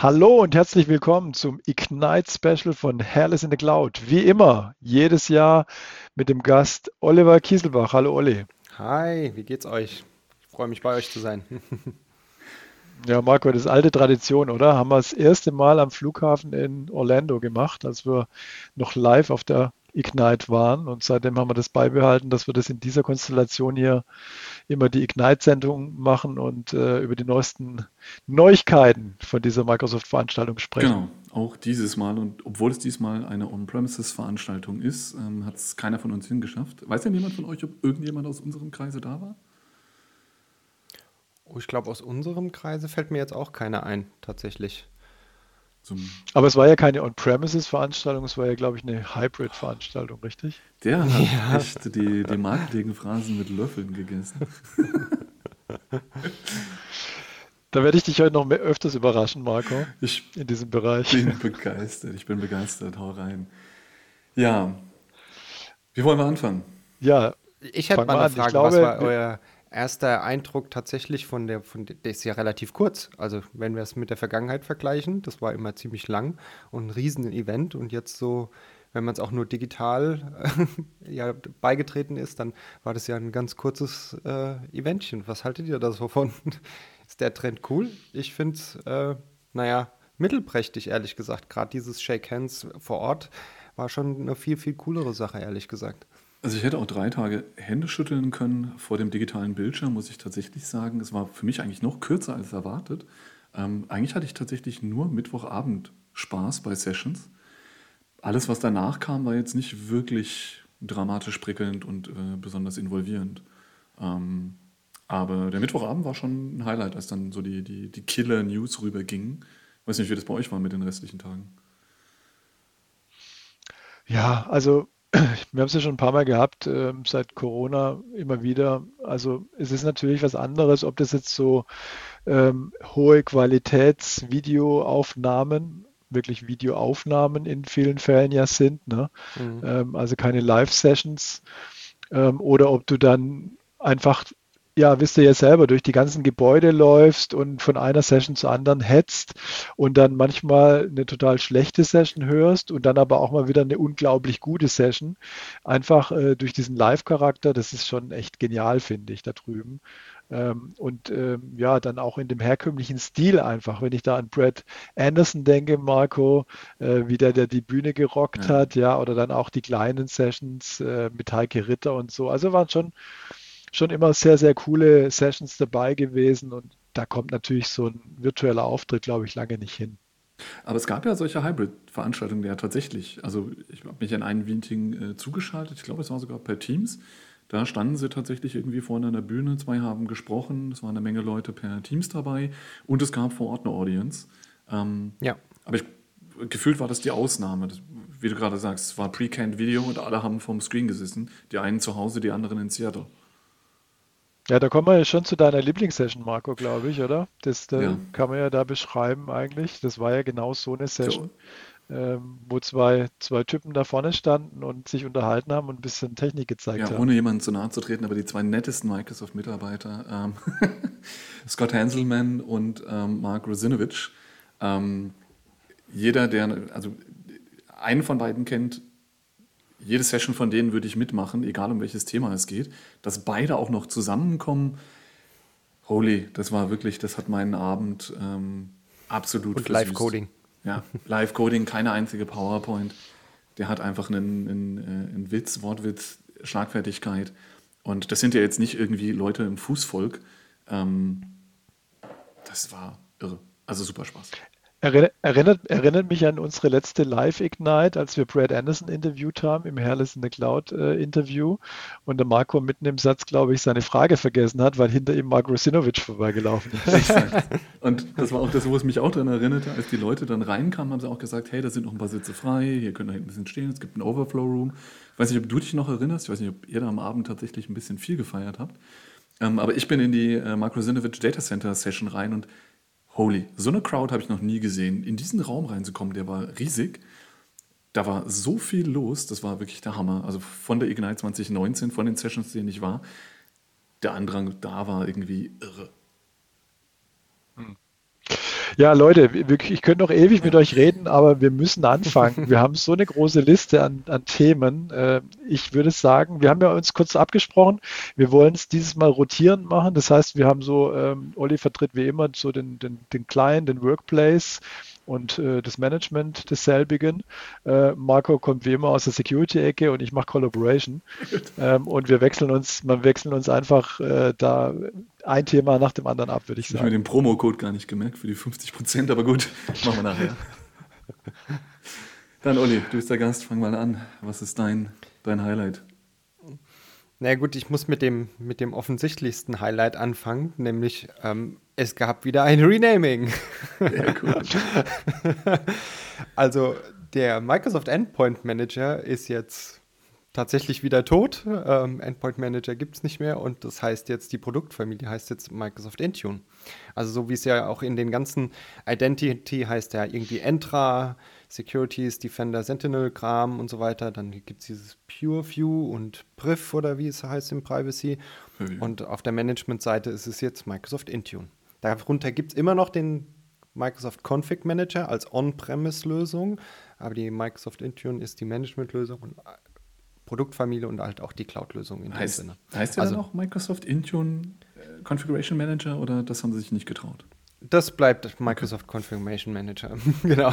Hallo und herzlich willkommen zum Ignite Special von Hairless in the Cloud. Wie immer, jedes Jahr mit dem Gast Oliver Kieselbach. Hallo Olli. Hi, wie geht's euch? Ich freue mich bei euch zu sein. Ja, Marco, das ist alte Tradition, oder? Haben wir das erste Mal am Flughafen in Orlando gemacht, als wir noch live auf der Ignite waren. Und seitdem haben wir das beibehalten, dass wir das in dieser Konstellation hier immer die Ignite-Sendung machen und äh, über die neuesten Neuigkeiten von dieser Microsoft-Veranstaltung sprechen. Genau, auch dieses Mal. Und obwohl es diesmal eine On-Premises-Veranstaltung ist, ähm, hat es keiner von uns hingeschafft. Weiß denn jemand von euch, ob irgendjemand aus unserem Kreise da war? Oh, ich glaube, aus unserem Kreise fällt mir jetzt auch keiner ein, tatsächlich. Aber es war ja keine On-Premises-Veranstaltung, es war ja, glaube ich, eine Hybrid-Veranstaltung, richtig? Der hat ja. echt die, die Marketingphrasen mit Löffeln gegessen. Da werde ich dich heute noch mehr, öfters überraschen, Marco, ich in diesem Bereich. Ich bin begeistert, ich bin begeistert, hau rein. Ja, wie wollen wir anfangen? Ja, ich hätte mal eine Frage, glaube, was war euer erster Eindruck tatsächlich von der, von der, der ist ja relativ kurz. Also wenn wir es mit der Vergangenheit vergleichen, das war immer ziemlich lang und ein riesen Event und jetzt so, wenn man es auch nur digital äh, ja, beigetreten ist, dann war das ja ein ganz kurzes äh, Eventchen. Was haltet ihr da so von? ist der Trend cool? Ich finde es, äh, naja, mittelprächtig, ehrlich gesagt. Gerade dieses Shake Hands vor Ort war schon eine viel, viel coolere Sache, ehrlich gesagt. Also ich hätte auch drei Tage Hände schütteln können vor dem digitalen Bildschirm, muss ich tatsächlich sagen. Es war für mich eigentlich noch kürzer als erwartet. Ähm, eigentlich hatte ich tatsächlich nur Mittwochabend Spaß bei Sessions. Alles, was danach kam, war jetzt nicht wirklich dramatisch prickelnd und äh, besonders involvierend. Ähm, aber der Mittwochabend war schon ein Highlight, als dann so die, die, die Killer-News rübergingen. Ich weiß nicht, wie das bei euch war mit den restlichen Tagen. Ja, also wir haben es ja schon ein paar Mal gehabt, äh, seit Corona immer wieder. Also es ist natürlich was anderes, ob das jetzt so ähm, hohe Qualitätsvideoaufnahmen, wirklich Videoaufnahmen in vielen Fällen ja sind, ne? Mhm. Ähm, also keine Live-Sessions, ähm, oder ob du dann einfach ja, wisst ihr ja selber, durch die ganzen Gebäude läufst und von einer Session zur anderen hetzt und dann manchmal eine total schlechte Session hörst und dann aber auch mal wieder eine unglaublich gute Session. Einfach äh, durch diesen Live-Charakter, das ist schon echt genial, finde ich, da drüben. Ähm, und ähm, ja, dann auch in dem herkömmlichen Stil einfach, wenn ich da an Brad Anderson denke, Marco, äh, wie der, der die Bühne gerockt ja. hat, ja, oder dann auch die kleinen Sessions äh, mit Heike Ritter und so. Also waren schon schon immer sehr, sehr coole Sessions dabei gewesen und da kommt natürlich so ein virtueller Auftritt, glaube ich, lange nicht hin. Aber es gab ja solche Hybrid-Veranstaltungen ja tatsächlich. Also ich habe mich in ein Meeting äh, zugeschaltet, ich glaube, es war sogar per Teams. Da standen sie tatsächlich irgendwie vorne an der Bühne, zwei haben gesprochen, es waren eine Menge Leute per Teams dabei und es gab vor Ort eine Audience. Ähm, ja. Aber ich, gefühlt war das die Ausnahme. Das, wie du gerade sagst, es war Pre-Canned Video und alle haben vom Screen gesessen. Die einen zu Hause, die anderen in Seattle. Ja, da kommen wir ja schon zu deiner Lieblingssession, Marco, glaube ich, oder? Das äh, ja. kann man ja da beschreiben eigentlich. Das war ja genau so eine Session, so. ähm, wo zwei, zwei Typen da vorne standen und sich unterhalten haben und ein bisschen Technik gezeigt ja, haben. Ohne jemandem zu nahe zu treten, aber die zwei nettesten Microsoft-Mitarbeiter, ähm, Scott Hanselman und ähm, Mark Rosinovich. Ähm, jeder, der, also einen von beiden kennt, jede Session von denen würde ich mitmachen, egal um welches Thema es geht. Dass beide auch noch zusammenkommen, holy, das war wirklich, das hat meinen Abend ähm, absolut Und Live-Coding. Ja, Live-Coding, keine einzige PowerPoint. Der hat einfach einen, einen, äh, einen Witz, Wortwitz, Schlagfertigkeit. Und das sind ja jetzt nicht irgendwie Leute im Fußvolk. Ähm, das war irre. Also super Spaß. Erinnert, erinnert mich an unsere letzte Live-Ignite, als wir Brad Anderson interviewt haben, im Hairless in the Cloud-Interview. Äh, und der Marco mitten im Satz, glaube ich, seine Frage vergessen hat, weil hinter ihm Mark Rosinovic vorbeigelaufen ist. und das war auch das, wo es mich auch daran erinnerte, als die Leute dann reinkamen, haben sie auch gesagt, hey, da sind noch ein paar Sitze frei, hier können wir ein bisschen stehen, es gibt einen Overflow-Room. Ich weiß nicht, ob du dich noch erinnerst, ich weiß nicht, ob ihr da am Abend tatsächlich ein bisschen viel gefeiert habt. Ähm, aber ich bin in die äh, Mark Rosinovic Data Center Session rein und holy, so eine Crowd habe ich noch nie gesehen. In diesen Raum reinzukommen, der war riesig. Da war so viel los, das war wirklich der Hammer. Also von der Ignite 2019, von den Sessions, denen ich war, der Andrang da war irgendwie irre. Hm. Ja, Leute, ich könnte noch ewig mit euch reden, aber wir müssen anfangen. Wir haben so eine große Liste an, an Themen. Äh, ich würde sagen, wir haben ja uns kurz abgesprochen, wir wollen es dieses Mal rotierend machen. Das heißt, wir haben so, ähm, Olli vertritt wie immer so den, den, den Client, den Workplace und äh, das Management desselbigen. Äh, Marco kommt wie immer aus der Security-Ecke und ich mache Collaboration. Ähm, und wir wechseln uns, man wechseln uns einfach äh, da ein Thema nach dem anderen ab, würde ich sagen. Ich habe mir den Promo-Code gar nicht gemerkt für die 50 Prozent, aber gut, machen wir nachher. Dann, Olli, du bist der Gast, fang mal an. Was ist dein, dein Highlight? Na gut, ich muss mit dem, mit dem offensichtlichsten Highlight anfangen, nämlich ähm, es gab wieder ein Renaming. Sehr cool. also der Microsoft Endpoint Manager ist jetzt tatsächlich wieder tot. Ähm, Endpoint Manager gibt es nicht mehr und das heißt jetzt, die Produktfamilie heißt jetzt Microsoft Intune. Also so wie es ja auch in den ganzen Identity heißt ja irgendwie Entra, Securities, Defender, Sentinel, Kram und so weiter. Dann gibt es dieses PureView und Priv oder wie es heißt im Privacy. Mhm. Und auf der Management-Seite ist es jetzt Microsoft Intune. Darunter gibt es immer noch den Microsoft Config Manager als On-Premise-Lösung, aber die Microsoft Intune ist die Management-Lösung und Produktfamilie und halt auch die Cloud-Lösung in heißt, dem Sinne. Heißt der also, dann auch Microsoft Intune äh, Configuration Manager oder das haben sie sich nicht getraut? Das bleibt Microsoft Configuration Manager, genau.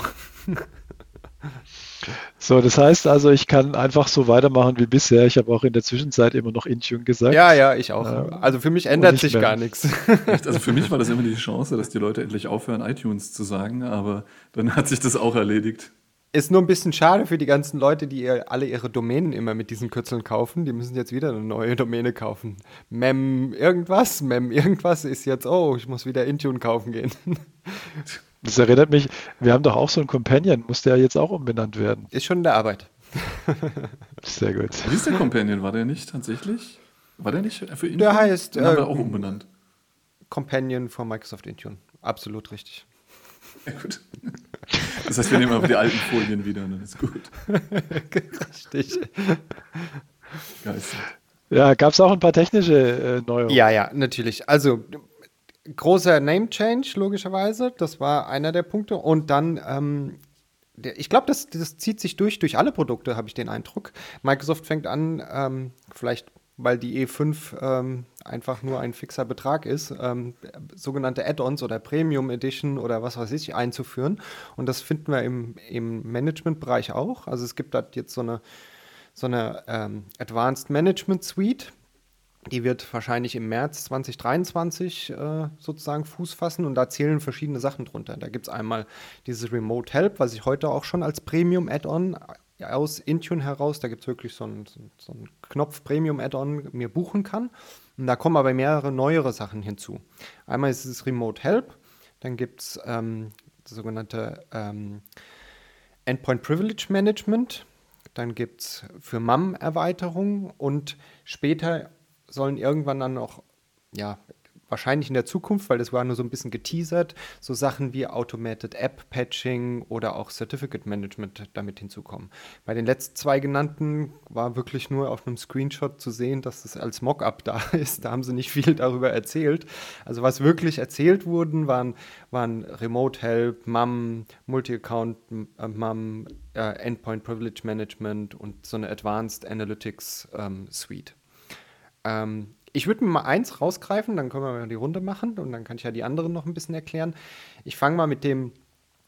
So, das heißt also, ich kann einfach so weitermachen wie bisher. Ich habe auch in der Zwischenzeit immer noch Intune gesagt. Ja, ja, ich auch. Ähm, also für mich ändert sich mehr. gar nichts. Also für mich war das immer die Chance, dass die Leute endlich aufhören, iTunes zu sagen, aber dann hat sich das auch erledigt. Ist nur ein bisschen schade für die ganzen Leute, die alle ihre Domänen immer mit diesen Kürzeln kaufen. Die müssen jetzt wieder eine neue Domäne kaufen. Mem irgendwas, Mem irgendwas ist jetzt, oh, ich muss wieder Intune kaufen gehen. Das erinnert mich, wir haben doch auch so einen Companion, muss der jetzt auch umbenannt werden? Ist schon in der Arbeit. Sehr gut. Wie ist der Companion? War der nicht tatsächlich? War der nicht für Intune? Der heißt. Den haben wir äh, auch umbenannt. Companion von Microsoft Intune. Absolut richtig. Ja, gut. Das heißt, wir nehmen einfach die alten Folien wieder und dann ist gut. Richtig. Geist. Ja, gab es auch ein paar technische äh, Neuerungen? Ja, ja, natürlich. Also großer Name Change, logischerweise. Das war einer der Punkte. Und dann, ähm, der, ich glaube, das, das zieht sich durch, durch alle Produkte, habe ich den Eindruck. Microsoft fängt an, ähm, vielleicht weil die E5 ähm, einfach nur ein fixer Betrag ist, ähm, sogenannte Add-ons oder Premium Edition oder was weiß ich einzuführen. Und das finden wir im, im Management-Bereich auch. Also es gibt da jetzt so eine, so eine ähm, Advanced Management Suite. Die wird wahrscheinlich im März 2023 äh, sozusagen Fuß fassen und da zählen verschiedene Sachen drunter. Da gibt es einmal dieses Remote Help, was ich heute auch schon als Premium Add-on aus Intune heraus, da gibt es wirklich so einen, so einen Knopf Premium-Add-on mir buchen kann. Und da kommen aber mehrere neuere Sachen hinzu. Einmal ist es Remote Help, dann gibt es ähm, das sogenannte ähm, Endpoint Privilege Management, dann gibt es für MAM Erweiterungen und später sollen irgendwann dann noch ja, wahrscheinlich in der Zukunft, weil das war nur so ein bisschen geteasert, so Sachen wie Automated App Patching oder auch Certificate Management damit hinzukommen. Bei den letzten zwei genannten war wirklich nur auf einem Screenshot zu sehen, dass das als Mockup da ist. Da haben sie nicht viel darüber erzählt. Also was wirklich erzählt wurden, waren, waren Remote Help, MAM, Multi-Account äh, MAM, äh, Endpoint Privilege Management und so eine Advanced Analytics ähm, Suite. Ähm, ich würde mir mal eins rausgreifen, dann können wir mal die Runde machen und dann kann ich ja die anderen noch ein bisschen erklären. Ich fange mal mit dem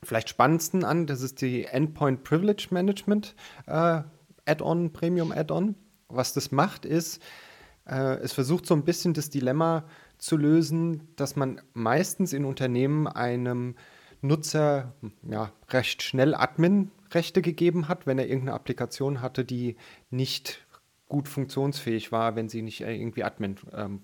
vielleicht spannendsten an. Das ist die Endpoint Privilege Management äh, Add-on, Premium Add-on. Was das macht, ist, äh, es versucht so ein bisschen das Dilemma zu lösen, dass man meistens in Unternehmen einem Nutzer ja, recht schnell Admin-Rechte gegeben hat, wenn er irgendeine Applikation hatte, die nicht gut funktionsfähig war, wenn sie nicht äh, irgendwie Admin ähm,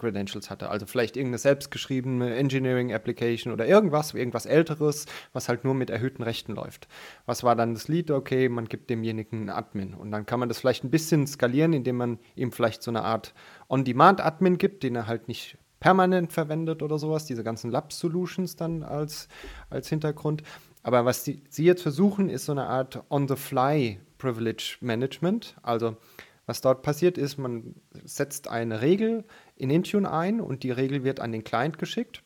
Credentials hatte. Also vielleicht irgendeine selbstgeschriebene Engineering Application oder irgendwas, irgendwas älteres, was halt nur mit erhöhten Rechten läuft. Was war dann das Lied? Okay, man gibt demjenigen einen Admin. Und dann kann man das vielleicht ein bisschen skalieren, indem man ihm vielleicht so eine Art On-Demand-Admin gibt, den er halt nicht permanent verwendet oder sowas, diese ganzen Lab-Solutions dann als, als Hintergrund. Aber was die, sie jetzt versuchen, ist so eine Art On-the-Fly Privilege Management. Also was dort passiert ist, man setzt eine Regel in Intune ein und die Regel wird an den Client geschickt.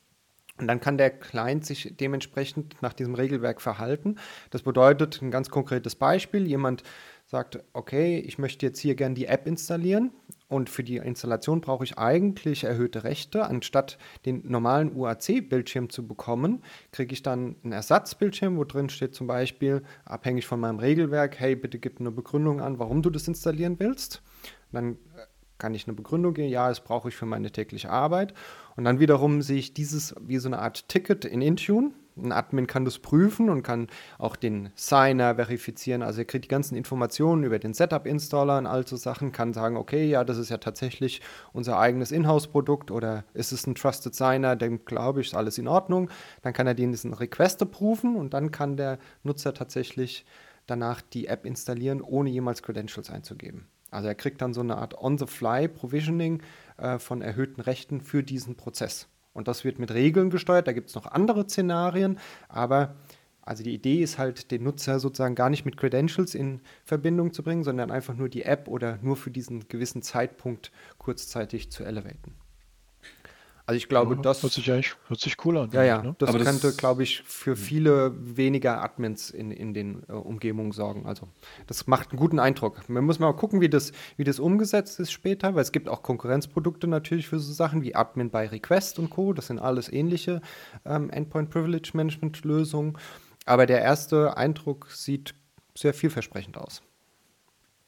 Und dann kann der Client sich dementsprechend nach diesem Regelwerk verhalten. Das bedeutet ein ganz konkretes Beispiel. Jemand sagt, okay, ich möchte jetzt hier gerne die App installieren und für die Installation brauche ich eigentlich erhöhte Rechte. Anstatt den normalen UAC-Bildschirm zu bekommen, kriege ich dann einen Ersatzbildschirm, wo drin steht zum Beispiel, abhängig von meinem Regelwerk, hey, bitte gib eine Begründung an, warum du das installieren willst. dann äh, kann ich eine Begründung geben, ja, das brauche ich für meine tägliche Arbeit. Und dann wiederum sehe ich dieses wie so eine Art Ticket in Intune. Ein Admin kann das prüfen und kann auch den Signer verifizieren. Also er kriegt die ganzen Informationen über den Setup-Installer und all so Sachen, kann sagen, okay, ja, das ist ja tatsächlich unser eigenes Inhouse-Produkt oder ist es ein Trusted Signer, dem glaube ich, ist alles in Ordnung. Dann kann er diesen Request prüfen und dann kann der Nutzer tatsächlich danach die App installieren, ohne jemals Credentials einzugeben. Also er kriegt dann so eine Art On-the-Fly-Provisioning äh, von erhöhten Rechten für diesen Prozess. Und das wird mit Regeln gesteuert. Da gibt es noch andere Szenarien, aber also die Idee ist halt, den Nutzer sozusagen gar nicht mit Credentials in Verbindung zu bringen, sondern einfach nur die App oder nur für diesen gewissen Zeitpunkt kurzzeitig zu elevaten. Also ich glaube, ja, das hört sich eigentlich hört sich cool an. Ja, ja. Ne? Das Aber könnte, glaube ich, für viele weniger Admins in, in den äh, Umgebungen sorgen. Also das macht einen guten Eindruck. Man muss mal gucken, wie das, wie das umgesetzt ist später, weil es gibt auch Konkurrenzprodukte natürlich für so Sachen wie Admin bei Request und Co. Das sind alles ähnliche ähm, Endpoint Privilege Management Lösungen. Aber der erste Eindruck sieht sehr vielversprechend aus.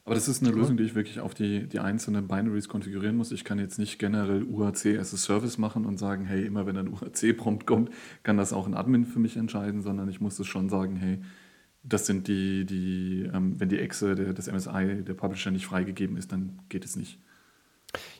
Aber das ist eine Lösung, die ich wirklich auf die, die einzelnen Binaries konfigurieren muss. Ich kann jetzt nicht generell UAC as a Service machen und sagen, hey, immer wenn ein UAC-Prompt kommt, kann das auch ein Admin für mich entscheiden, sondern ich muss es schon sagen, hey, das sind die, die ähm, wenn die Exe der, des MSI, der Publisher nicht freigegeben ist, dann geht es nicht.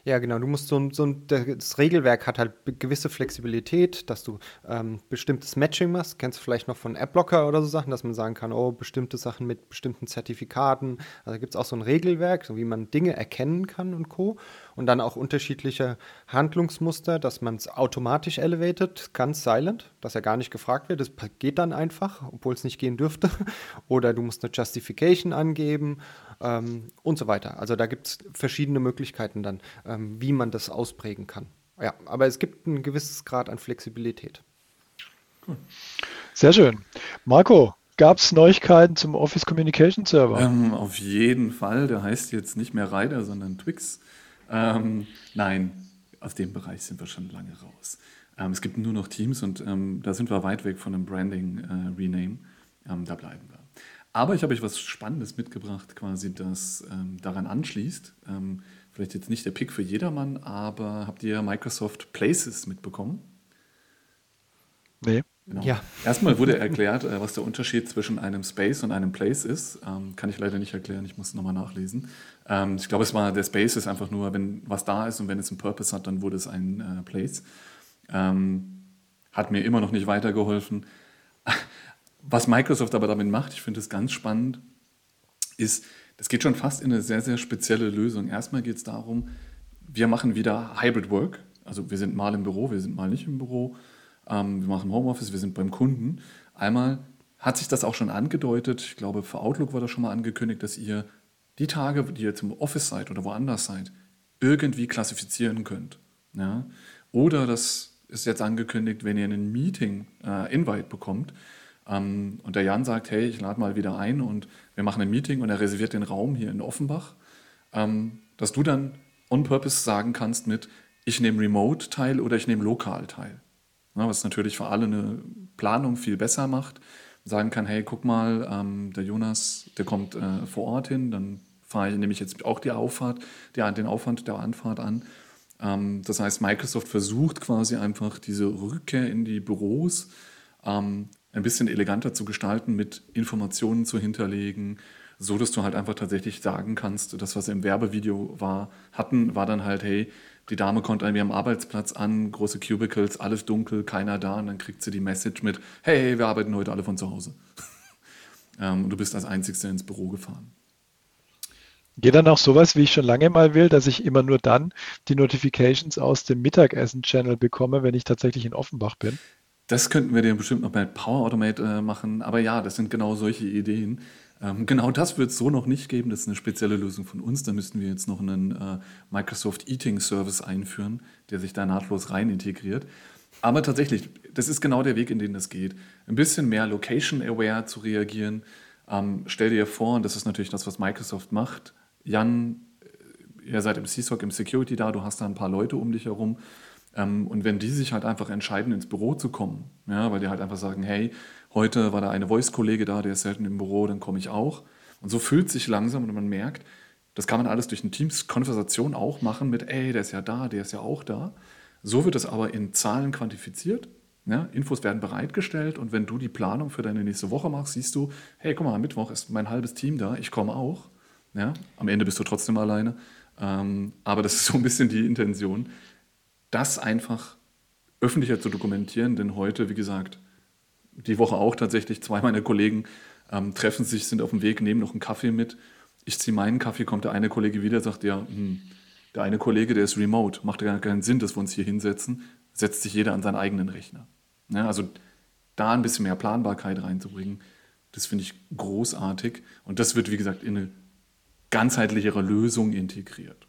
Ja, genau. Du musst so ein, so ein, das Regelwerk hat halt gewisse Flexibilität, dass du ähm, bestimmtes Matching machst. Kennst du vielleicht noch von Appblocker oder so Sachen, dass man sagen kann, oh, bestimmte Sachen mit bestimmten Zertifikaten. Also gibt es auch so ein Regelwerk, so wie man Dinge erkennen kann und Co. Und dann auch unterschiedliche Handlungsmuster, dass man es automatisch elevated, ganz silent, dass er gar nicht gefragt wird. Das geht dann einfach, obwohl es nicht gehen dürfte. Oder du musst eine Justification angeben ähm, und so weiter. Also da gibt es verschiedene Möglichkeiten dann, ähm, wie man das ausprägen kann. Ja, aber es gibt ein gewisses Grad an Flexibilität. Sehr schön. Marco, gab es Neuigkeiten zum Office Communication Server? Ähm, auf jeden Fall. Der heißt jetzt nicht mehr Rider, sondern Twix. Ähm, nein, aus dem Bereich sind wir schon lange raus. Ähm, es gibt nur noch Teams und ähm, da sind wir weit weg von einem Branding-Rename. Äh, ähm, da bleiben wir. Aber ich habe euch was Spannendes mitgebracht, quasi, das ähm, daran anschließt. Vielleicht jetzt nicht der Pick für jedermann, aber habt ihr Microsoft Places mitbekommen? Nee. Genau. Ja. Erstmal wurde erklärt, äh, was der Unterschied zwischen einem Space und einem Place ist. Ähm, kann ich leider nicht erklären, ich muss es nochmal nachlesen. Ähm, ich glaube, es war der Space ist einfach nur, wenn was da ist und wenn es einen Purpose hat, dann wurde es ein äh, Place. Ähm, hat mir immer noch nicht weitergeholfen. Was Microsoft aber damit macht, ich finde es ganz spannend, ist, das geht schon fast in eine sehr, sehr spezielle Lösung. Erstmal geht es darum, wir machen wieder Hybrid Work. Also wir sind mal im Büro, wir sind mal nicht im Büro. Ähm, wir machen Homeoffice, wir sind beim Kunden. Einmal hat sich das auch schon angedeutet, ich glaube, für Outlook war das schon mal angekündigt, dass ihr die Tage, die ihr zum Office seid oder woanders seid, irgendwie klassifizieren könnt. Ja? Oder das ist jetzt angekündigt, wenn ihr einen Meeting-Invite äh, bekommt, ähm, und der Jan sagt, hey, ich lade mal wieder ein und wir machen ein Meeting und er reserviert den Raum hier in Offenbach, ähm, dass du dann on purpose sagen kannst mit, ich nehme remote teil oder ich nehme lokal teil. Ja, was natürlich für alle eine Planung viel besser macht. Sagen kann, hey, guck mal, ähm, der Jonas, der kommt äh, vor Ort hin, dann fahre ich nämlich jetzt auch die Auffahrt, die, den Aufwand der Anfahrt an. Ähm, das heißt, Microsoft versucht quasi einfach diese Rückkehr in die Büros ähm, ein bisschen eleganter zu gestalten, mit Informationen zu hinterlegen, so dass du halt einfach tatsächlich sagen kannst, das, was im Werbevideo war, hatten, war dann halt, hey, die Dame kommt irgendwie am Arbeitsplatz an, große Cubicles, alles dunkel, keiner da, und dann kriegt sie die Message mit, hey, wir arbeiten heute alle von zu Hause. ähm, und du bist als Einzigster ins Büro gefahren. Geht dann auch sowas, wie ich schon lange mal will, dass ich immer nur dann die Notifications aus dem Mittagessen-Channel bekomme, wenn ich tatsächlich in Offenbach bin? Das könnten wir dir bestimmt noch bei Power Automate äh, machen. Aber ja, das sind genau solche Ideen. Ähm, genau das wird es so noch nicht geben. Das ist eine spezielle Lösung von uns. Da müssten wir jetzt noch einen äh, Microsoft Eating Service einführen, der sich da nahtlos rein integriert. Aber tatsächlich, das ist genau der Weg, in den das geht. Ein bisschen mehr location-aware zu reagieren. Ähm, stell dir vor, und das ist natürlich das, was Microsoft macht. Jan, äh, ihr seid im CSOC, im Security da, du hast da ein paar Leute um dich herum. Ähm, und wenn die sich halt einfach entscheiden, ins Büro zu kommen, ja, weil die halt einfach sagen, hey, heute war da eine Voice-Kollege da, der ist selten im Büro, dann komme ich auch. Und so fühlt sich langsam und man merkt, das kann man alles durch eine Teams-Konversation auch machen mit, ey, der ist ja da, der ist ja auch da. So wird es aber in Zahlen quantifiziert. Ja, Infos werden bereitgestellt und wenn du die Planung für deine nächste Woche machst, siehst du, hey, guck mal, am Mittwoch ist mein halbes Team da, ich komme auch. Ja, am Ende bist du trotzdem alleine. Ähm, aber das ist so ein bisschen die Intention, das einfach öffentlicher zu dokumentieren, denn heute, wie gesagt, die Woche auch tatsächlich, zwei meiner Kollegen ähm, treffen sich, sind auf dem Weg, nehmen noch einen Kaffee mit. Ich ziehe meinen Kaffee, kommt der eine Kollege wieder, sagt ja, hm, der eine Kollege, der ist remote, macht ja keinen Sinn, dass wir uns hier hinsetzen, setzt sich jeder an seinen eigenen Rechner. Ja, also da ein bisschen mehr Planbarkeit reinzubringen, das finde ich großartig. Und das wird, wie gesagt, in eine ganzheitlichere Lösung integriert.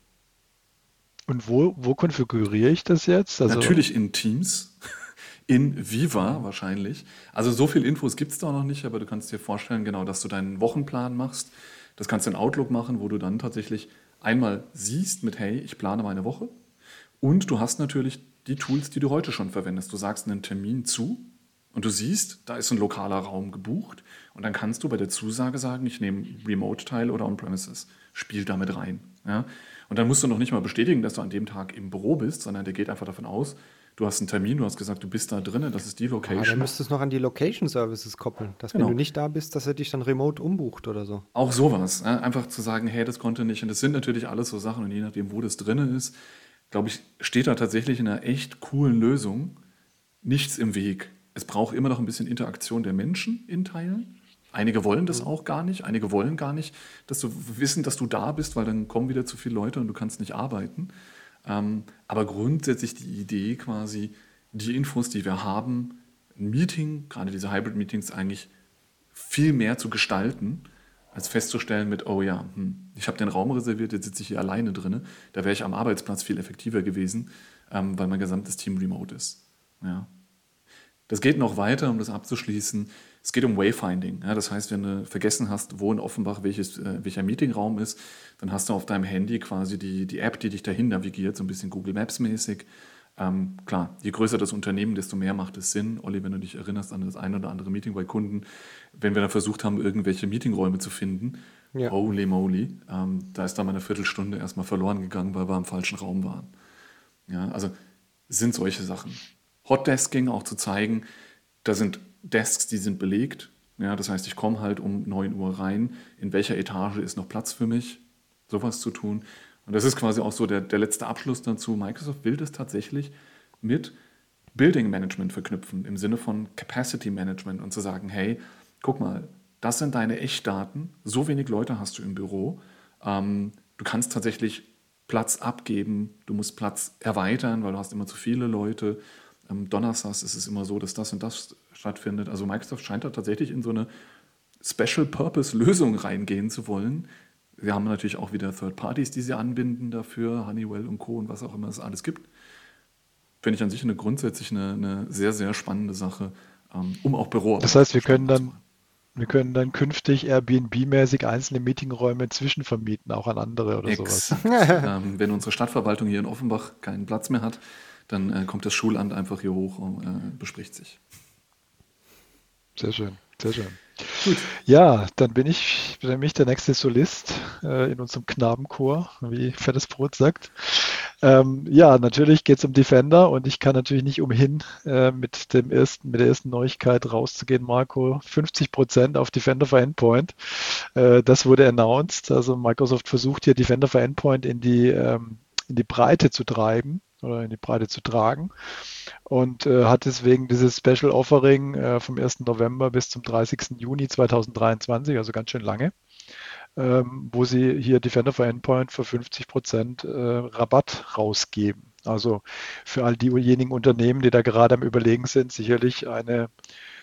Und wo, wo konfiguriere ich das jetzt? Also Natürlich in Teams, in Viva wahrscheinlich. Also so viel Infos gibt es da noch nicht, aber du kannst dir vorstellen, genau, dass du deinen Wochenplan machst. Das kannst du in Outlook machen, wo du dann tatsächlich einmal siehst mit, hey, ich plane meine Woche. Und du hast natürlich die Tools, die du heute schon verwendest. Du sagst einen Termin zu und du siehst, da ist ein lokaler Raum gebucht. Und dann kannst du bei der Zusage sagen, ich nehme Remote-Teil oder On-Premises. Spiel damit rein. Ja? Und dann musst du noch nicht mal bestätigen, dass du an dem Tag im Büro bist, sondern der geht einfach davon aus, du hast einen Termin, du hast gesagt, du bist da drinnen, das ist die Location. Ja, dann müsstest du noch an die Location Services koppeln, dass genau. wenn du nicht da bist, dass er dich dann remote umbucht oder so. Auch sowas. Einfach zu sagen, hey, das konnte nicht. Und das sind natürlich alles so Sachen und je nachdem, wo das drinnen ist, glaube ich, steht da tatsächlich in einer echt coolen Lösung nichts im Weg. Es braucht immer noch ein bisschen Interaktion der Menschen in Teilen. Einige wollen das auch gar nicht, einige wollen gar nicht, dass du wissen, dass du da bist, weil dann kommen wieder zu viele Leute und du kannst nicht arbeiten. Ähm, aber grundsätzlich die Idee quasi, die Infos, die wir haben, ein Meeting, gerade diese Hybrid-Meetings eigentlich viel mehr zu gestalten, als festzustellen mit, oh ja, hm, ich habe den Raum reserviert, jetzt sitze ich hier alleine drin. Da wäre ich am Arbeitsplatz viel effektiver gewesen, ähm, weil mein gesamtes Team remote ist. Ja. Das geht noch weiter, um das abzuschließen. Es geht um Wayfinding. Ja, das heißt, wenn du vergessen hast, wo in Offenbach welches, äh, welcher Meetingraum ist, dann hast du auf deinem Handy quasi die, die App, die dich dahin navigiert, so ein bisschen Google Maps mäßig. Ähm, klar, je größer das Unternehmen, desto mehr macht es Sinn. Olli, wenn du dich erinnerst an das ein oder andere Meeting bei Kunden, wenn wir dann versucht haben, irgendwelche Meetingräume zu finden, ja. holy moly, ähm, da ist da mal eine Viertelstunde erstmal verloren gegangen, weil wir im falschen Raum waren. Ja, also sind solche Sachen. Hotdesking auch zu zeigen, da sind Desks, die sind belegt. Ja, das heißt, ich komme halt um 9 Uhr rein. In welcher Etage ist noch Platz für mich? Sowas zu tun. Und das ist quasi auch so der, der letzte Abschluss dazu. Microsoft will das tatsächlich mit Building Management verknüpfen, im Sinne von Capacity Management und zu sagen, hey, guck mal, das sind deine Echtdaten, so wenig Leute hast du im Büro, ähm, du kannst tatsächlich Platz abgeben, du musst Platz erweitern, weil du hast immer zu viele Leute. Am Donnerstags ist es immer so, dass das und das stattfindet. Also Microsoft scheint da tatsächlich in so eine Special-Purpose-Lösung reingehen zu wollen. Sie haben natürlich auch wieder Third Parties, die sie anbinden dafür, Honeywell und Co. und was auch immer es alles gibt. Finde ich an sich eine grundsätzlich eine, eine sehr, sehr spannende Sache, ähm, um auch Büro. Das heißt, wir können dann, wir können dann künftig Airbnb-mäßig einzelne Meetingräume zwischenvermieten, auch an andere oder Ex. sowas. ähm, wenn unsere Stadtverwaltung hier in Offenbach keinen Platz mehr hat, dann äh, kommt das Schulamt einfach hier hoch und äh, bespricht sich. Sehr schön, sehr schön. Gut. Ja, dann bin ich nämlich der nächste Solist äh, in unserem Knabenchor, wie Fettes Brot sagt. Ähm, ja, natürlich geht es um Defender und ich kann natürlich nicht umhin, äh, mit, dem ersten, mit der ersten Neuigkeit rauszugehen, Marco. 50 Prozent auf Defender for Endpoint. Äh, das wurde announced. Also Microsoft versucht hier Defender for Endpoint in die, ähm, in die Breite zu treiben oder in die Breite zu tragen und äh, hat deswegen dieses Special Offering äh, vom 1. November bis zum 30. Juni 2023, also ganz schön lange, ähm, wo sie hier Defender for Endpoint für 50 Prozent äh, Rabatt rausgeben. Also für all diejenigen Unternehmen, die da gerade am Überlegen sind, sicherlich eine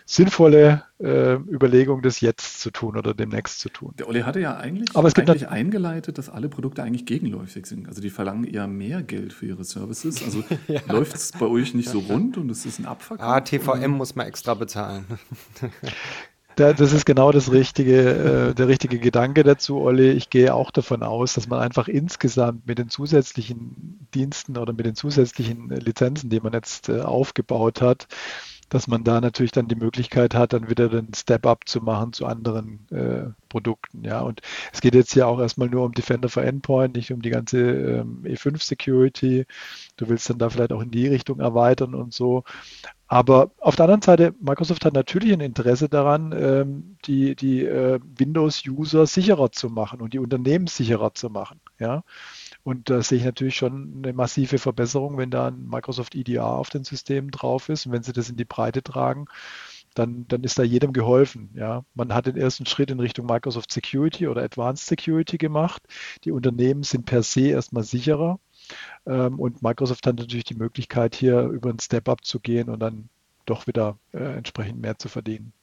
sinnvolle äh, Überlegung, das jetzt zu tun oder demnächst zu tun. Der Olli hatte ja eigentlich, Aber es gibt eigentlich eingeleitet, dass alle Produkte eigentlich gegenläufig sind. Also die verlangen eher mehr Geld für ihre Services. Also ja. läuft es bei euch nicht so rund und es ist ein Abverkauf? Ah, TVM muss man extra bezahlen. das ist genau das richtige, äh, der richtige Gedanke dazu, Olli. Ich gehe auch davon aus, dass man einfach insgesamt mit den zusätzlichen Diensten oder mit den zusätzlichen Lizenzen, die man jetzt äh, aufgebaut hat, dass man da natürlich dann die Möglichkeit hat, dann wieder den Step-up zu machen zu anderen äh, Produkten. Ja, und es geht jetzt ja auch erstmal nur um Defender for Endpoint, nicht um die ganze ähm, E5 Security. Du willst dann da vielleicht auch in die Richtung erweitern und so. Aber auf der anderen Seite, Microsoft hat natürlich ein Interesse daran, ähm, die, die äh, Windows-User sicherer zu machen und die Unternehmen sicherer zu machen. Ja. Und da sehe ich natürlich schon eine massive Verbesserung, wenn da ein Microsoft EDR auf den Systemen drauf ist und wenn sie das in die Breite tragen, dann, dann ist da jedem geholfen. Ja. Man hat den ersten Schritt in Richtung Microsoft Security oder Advanced Security gemacht. Die Unternehmen sind per se erstmal sicherer. Ähm, und Microsoft hat natürlich die Möglichkeit, hier über einen Step-up zu gehen und dann doch wieder äh, entsprechend mehr zu verdienen.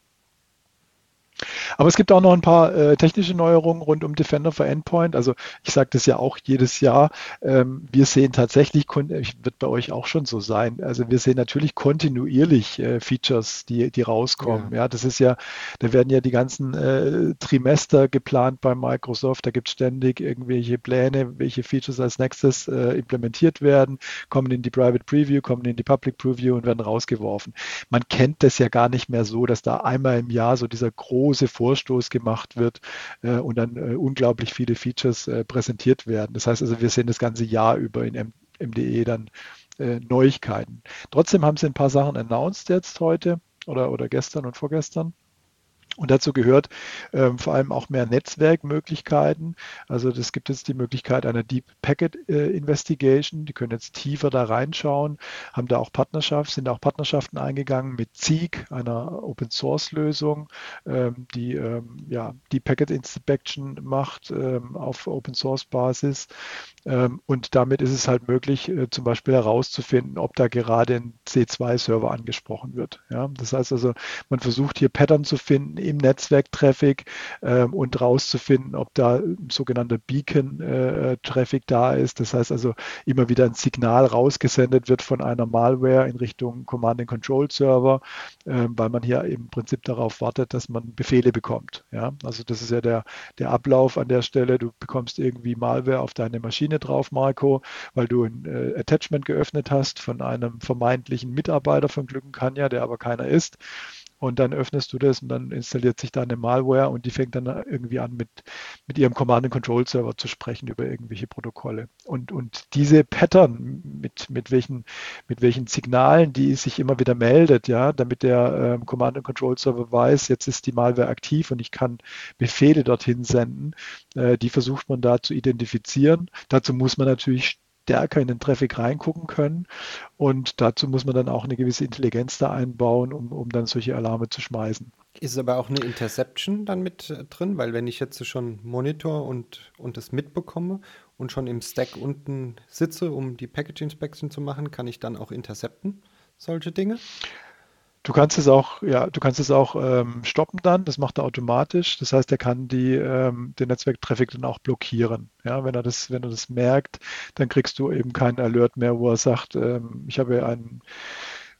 Aber es gibt auch noch ein paar äh, technische Neuerungen rund um Defender for Endpoint. Also ich sage das ja auch jedes Jahr. Ähm, wir sehen tatsächlich, wird bei euch auch schon so sein. Also wir sehen natürlich kontinuierlich äh, Features, die, die rauskommen. Ja. ja. das ist ja, da werden ja die ganzen äh, Trimester geplant bei Microsoft. Da gibt es ständig irgendwelche Pläne, welche Features als nächstes äh, implementiert werden, kommen in die Private Preview, kommen in die Public Preview und werden rausgeworfen. Man kennt das ja gar nicht mehr so, dass da einmal im Jahr so dieser große Vorstoß gemacht wird äh, und dann äh, unglaublich viele Features äh, präsentiert werden. Das heißt also, wir sehen das ganze Jahr über in M MDE dann äh, Neuigkeiten. Trotzdem haben sie ein paar Sachen announced jetzt heute oder, oder gestern und vorgestern. Und dazu gehört ähm, vor allem auch mehr Netzwerkmöglichkeiten. Also das gibt jetzt die Möglichkeit einer Deep Packet äh, Investigation. Die können jetzt tiefer da reinschauen, haben da auch Partnerschaften, sind auch Partnerschaften eingegangen mit Zeek, einer Open Source Lösung, ähm, die ähm, ja Deep Packet Inspection macht ähm, auf Open Source Basis. Ähm, und damit ist es halt möglich, äh, zum Beispiel herauszufinden, ob da gerade ein C2-Server angesprochen wird. Ja, das heißt also, man versucht hier Pattern zu finden im Netzwerktraffic ähm, und rauszufinden, ob da sogenannter Beacon-Traffic äh, da ist. Das heißt also, immer wieder ein Signal rausgesendet wird von einer Malware in Richtung Command-and-Control-Server, äh, weil man hier im Prinzip darauf wartet, dass man Befehle bekommt. Ja, also das ist ja der, der Ablauf an der Stelle. Du bekommst irgendwie Malware auf deine Maschine drauf, Marco, weil du ein äh, Attachment geöffnet hast von einem vermeintlichen Mitarbeiter von Glückenkanja, der aber keiner ist und dann öffnest du das und dann installiert sich da eine Malware und die fängt dann irgendwie an mit, mit ihrem Command-and-Control-Server zu sprechen über irgendwelche Protokolle. Und, und diese Pattern, mit, mit, welchen, mit welchen Signalen, die sich immer wieder meldet, ja, damit der ähm, Command-and-Control-Server weiß, jetzt ist die Malware aktiv und ich kann Befehle dorthin senden, äh, die versucht man da zu identifizieren. Dazu muss man natürlich stärker in den Traffic reingucken können. Und dazu muss man dann auch eine gewisse Intelligenz da einbauen, um, um dann solche Alarme zu schmeißen. Ist aber auch eine Interception dann mit äh, drin, weil wenn ich jetzt schon Monitor und, und das mitbekomme und schon im Stack unten sitze, um die Package Inspection zu machen, kann ich dann auch intercepten, solche Dinge? Du kannst es auch, ja, du kannst es auch ähm, stoppen dann, das macht er automatisch. Das heißt, er kann die, ähm, den Netzwerktraffic dann auch blockieren. Ja, wenn er das, wenn er das merkt, dann kriegst du eben keinen Alert mehr, wo er sagt, ähm, ich habe einen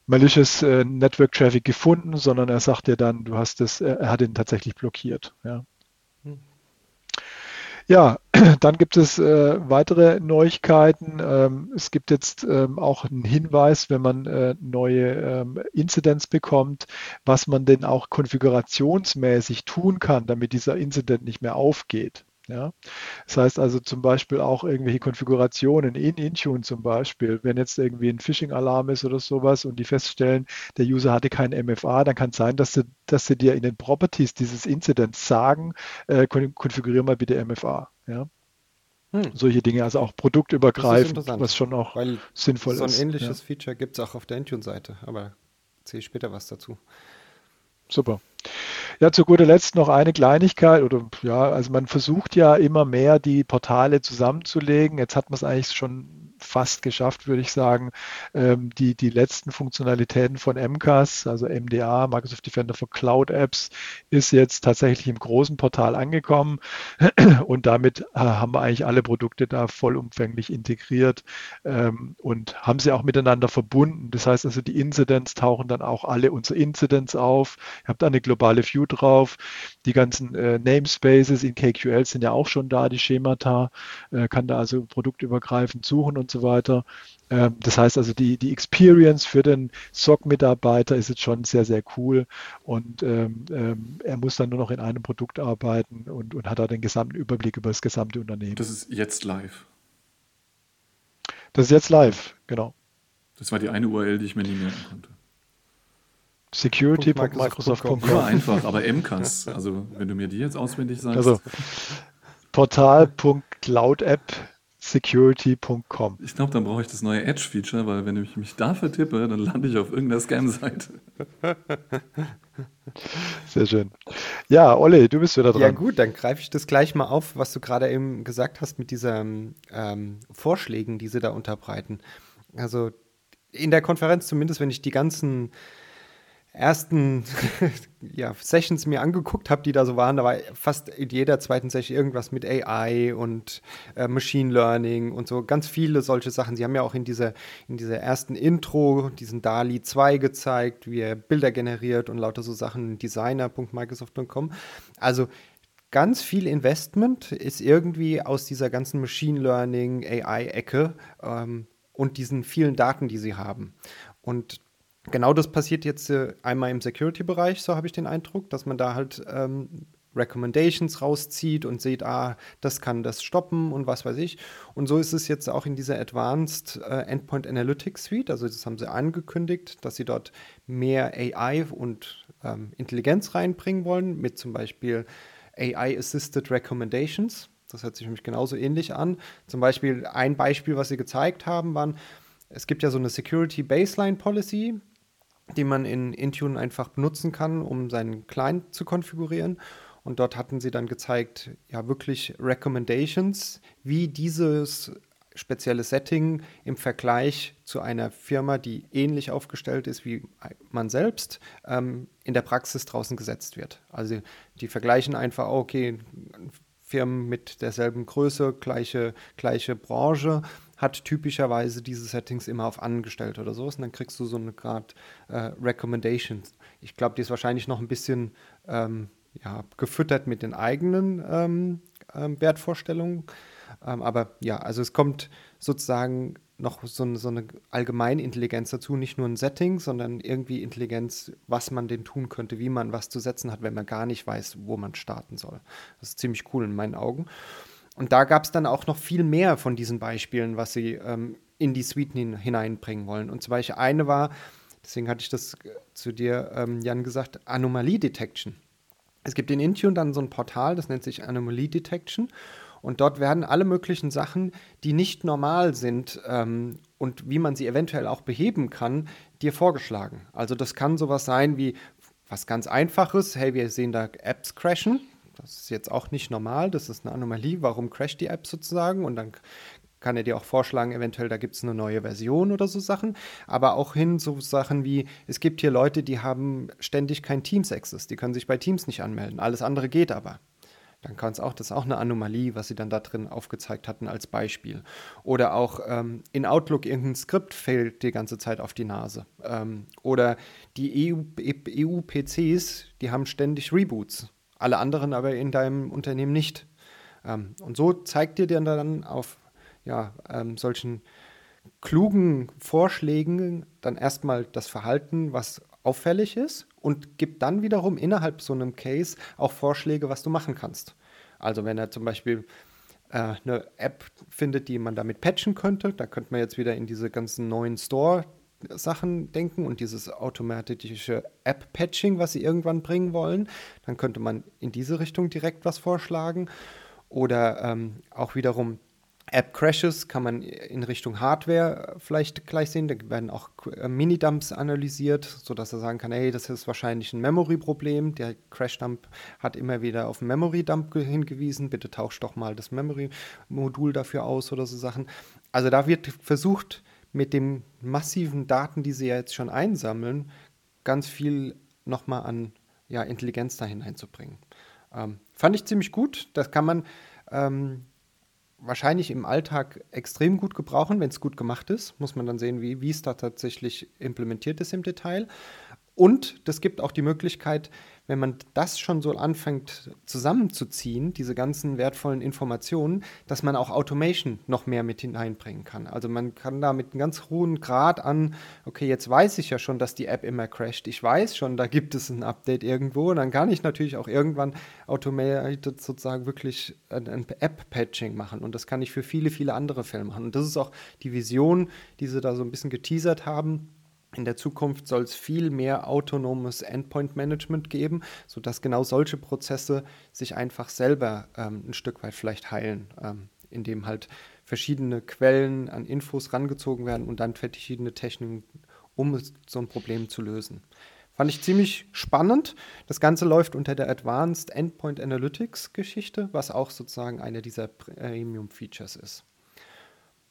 malicious äh, Network Traffic gefunden, sondern er sagt dir dann, du hast es, er hat ihn tatsächlich blockiert. Ja. Ja, dann gibt es äh, weitere Neuigkeiten. Ähm, es gibt jetzt ähm, auch einen Hinweis, wenn man äh, neue ähm, Incidents bekommt, was man denn auch konfigurationsmäßig tun kann, damit dieser Incident nicht mehr aufgeht. Ja? Das heißt also zum Beispiel auch irgendwelche Konfigurationen in Intune zum Beispiel, wenn jetzt irgendwie ein Phishing-Alarm ist oder sowas und die feststellen, der User hatte kein MFA, dann kann es sein, dass sie, dass sie dir in den Properties dieses Incidents sagen, äh, konfiguriere mal bitte MFA. Ja? Hm. Solche Dinge, also auch produktübergreifend, was schon auch Weil sinnvoll ist. So ein ähnliches ja. Feature gibt es auch auf der Intune-Seite, aber erzähle ich später was dazu. Super. Ja, zu guter Letzt noch eine Kleinigkeit oder ja, also man versucht ja immer mehr die Portale zusammenzulegen. Jetzt hat man es eigentlich schon fast geschafft, würde ich sagen. Ähm, die, die letzten Funktionalitäten von MCAS, also MDA, Microsoft Defender for Cloud Apps, ist jetzt tatsächlich im großen Portal angekommen und damit äh, haben wir eigentlich alle Produkte da vollumfänglich integriert ähm, und haben sie auch miteinander verbunden. Das heißt also, die Incidents tauchen dann auch alle unsere Incidents auf. Ihr habt eine globale View drauf. Die ganzen äh, Namespaces in KQL sind ja auch schon da, die Schemata, äh, kann da also produktübergreifend suchen und so weiter. Ähm, das heißt also, die, die Experience für den SOC-Mitarbeiter ist jetzt schon sehr, sehr cool und ähm, ähm, er muss dann nur noch in einem Produkt arbeiten und, und hat da den gesamten Überblick über das gesamte Unternehmen. Das ist jetzt live. Das ist jetzt live, genau. Das war die eine URL, die ich mir nie merken konnte. Security.microsoft.com. Ja, einfach, aber MCAS. Also, wenn du mir die jetzt auswendig sagst. Also, portal.cloudapp security.com. Ich glaube, dann brauche ich das neue Edge-Feature, weil wenn ich mich da vertippe, dann lande ich auf irgendeiner Scam-Seite. Sehr schön. Ja, Olli, du bist wieder dran. Ja gut, dann greife ich das gleich mal auf, was du gerade eben gesagt hast mit diesen ähm, Vorschlägen, die sie da unterbreiten. Also in der Konferenz zumindest, wenn ich die ganzen ersten ja, Sessions mir angeguckt habe, die da so waren, da war fast in jeder zweiten Session irgendwas mit AI und äh, Machine Learning und so ganz viele solche Sachen. Sie haben ja auch in dieser, in dieser ersten Intro diesen DALI 2 gezeigt, wie er Bilder generiert und lauter so Sachen, designer.microsoft.com. Also ganz viel Investment ist irgendwie aus dieser ganzen Machine Learning, AI-Ecke ähm, und diesen vielen Daten, die sie haben. Und genau das passiert jetzt äh, einmal im Security-Bereich, so habe ich den Eindruck, dass man da halt ähm, Recommendations rauszieht und sieht, ah, das kann das stoppen und was weiß ich. Und so ist es jetzt auch in dieser Advanced äh, Endpoint Analytics Suite. Also das haben sie angekündigt, dass sie dort mehr AI und ähm, Intelligenz reinbringen wollen, mit zum Beispiel AI-Assisted Recommendations. Das hört sich nämlich genauso ähnlich an. Zum Beispiel ein Beispiel, was sie gezeigt haben, waren, es gibt ja so eine Security Baseline Policy, die man in Intune einfach benutzen kann, um seinen Client zu konfigurieren. Und dort hatten sie dann gezeigt, ja, wirklich Recommendations, wie dieses spezielle Setting im Vergleich zu einer Firma, die ähnlich aufgestellt ist wie man selbst, ähm, in der Praxis draußen gesetzt wird. Also die vergleichen einfach, okay, Firmen mit derselben Größe, gleiche, gleiche Branche, hat typischerweise diese Settings immer auf angestellt oder sowas und dann kriegst du so eine Grad äh, Recommendation. Ich glaube, die ist wahrscheinlich noch ein bisschen ähm, ja, gefüttert mit den eigenen ähm, ähm, Wertvorstellungen. Ähm, aber ja, also es kommt sozusagen noch so eine, so eine Allgemeinintelligenz dazu, nicht nur ein Setting, sondern irgendwie Intelligenz, was man denn tun könnte, wie man was zu setzen hat, wenn man gar nicht weiß, wo man starten soll. Das ist ziemlich cool in meinen Augen. Und da gab es dann auch noch viel mehr von diesen Beispielen, was sie ähm, in die Suiten hin hineinbringen wollen. Und zum Beispiel eine war, deswegen hatte ich das äh, zu dir, ähm, Jan, gesagt, Anomalie Detection. Es gibt in Intune dann so ein Portal, das nennt sich Anomalie Detection. Und dort werden alle möglichen Sachen, die nicht normal sind ähm, und wie man sie eventuell auch beheben kann, dir vorgeschlagen. Also das kann sowas sein wie was ganz Einfaches. Hey, wir sehen da Apps crashen. Das ist jetzt auch nicht normal, das ist eine Anomalie. Warum crasht die App sozusagen? Und dann kann er dir auch vorschlagen, eventuell da gibt es eine neue Version oder so Sachen. Aber auch hin so Sachen wie, es gibt hier Leute, die haben ständig kein Teams-Access, die können sich bei Teams nicht anmelden. Alles andere geht aber. Dann kann es auch, das ist auch eine Anomalie, was sie dann da drin aufgezeigt hatten als Beispiel. Oder auch ähm, in Outlook irgendein Skript fällt die ganze Zeit auf die Nase. Ähm, oder die EU-PCs, EU die haben ständig Reboots alle anderen aber in deinem Unternehmen nicht. Ähm, und so zeigt dir dann auf ja, ähm, solchen klugen Vorschlägen dann erstmal das Verhalten, was auffällig ist und gibt dann wiederum innerhalb so einem Case auch Vorschläge, was du machen kannst. Also wenn er zum Beispiel äh, eine App findet, die man damit patchen könnte, da könnte man jetzt wieder in diese ganzen neuen Store Sachen denken und dieses automatische App-Patching, was sie irgendwann bringen wollen, dann könnte man in diese Richtung direkt was vorschlagen. Oder ähm, auch wiederum App-Crashes kann man in Richtung Hardware vielleicht gleich sehen. Da werden auch äh, Mini-Dumps analysiert, sodass er sagen kann, hey, das ist wahrscheinlich ein Memory-Problem. Der Crash-Dump hat immer wieder auf Memory-Dump hingewiesen. Bitte tausch doch mal das Memory-Modul dafür aus oder so Sachen. also da wird versucht, mit den massiven Daten, die sie ja jetzt schon einsammeln, ganz viel nochmal an ja, Intelligenz da hineinzubringen. Ähm, fand ich ziemlich gut. Das kann man ähm, wahrscheinlich im Alltag extrem gut gebrauchen, wenn es gut gemacht ist. Muss man dann sehen, wie, wie es da tatsächlich implementiert ist im Detail. Und das gibt auch die Möglichkeit, wenn man das schon so anfängt zusammenzuziehen, diese ganzen wertvollen Informationen, dass man auch Automation noch mehr mit hineinbringen kann. Also man kann da mit einem ganz hohen Grad an, okay, jetzt weiß ich ja schon, dass die App immer crasht. Ich weiß schon, da gibt es ein Update irgendwo. Und dann kann ich natürlich auch irgendwann automated sozusagen wirklich ein, ein App-Patching machen. Und das kann ich für viele, viele andere Fälle machen. Und das ist auch die Vision, die sie da so ein bisschen geteasert haben in der Zukunft soll es viel mehr autonomes Endpoint-Management geben, sodass genau solche Prozesse sich einfach selber ähm, ein Stück weit vielleicht heilen, ähm, indem halt verschiedene Quellen an Infos rangezogen werden und dann verschiedene Techniken, um so ein Problem zu lösen. Fand ich ziemlich spannend. Das Ganze läuft unter der Advanced Endpoint Analytics Geschichte, was auch sozusagen einer dieser Premium-Features ist.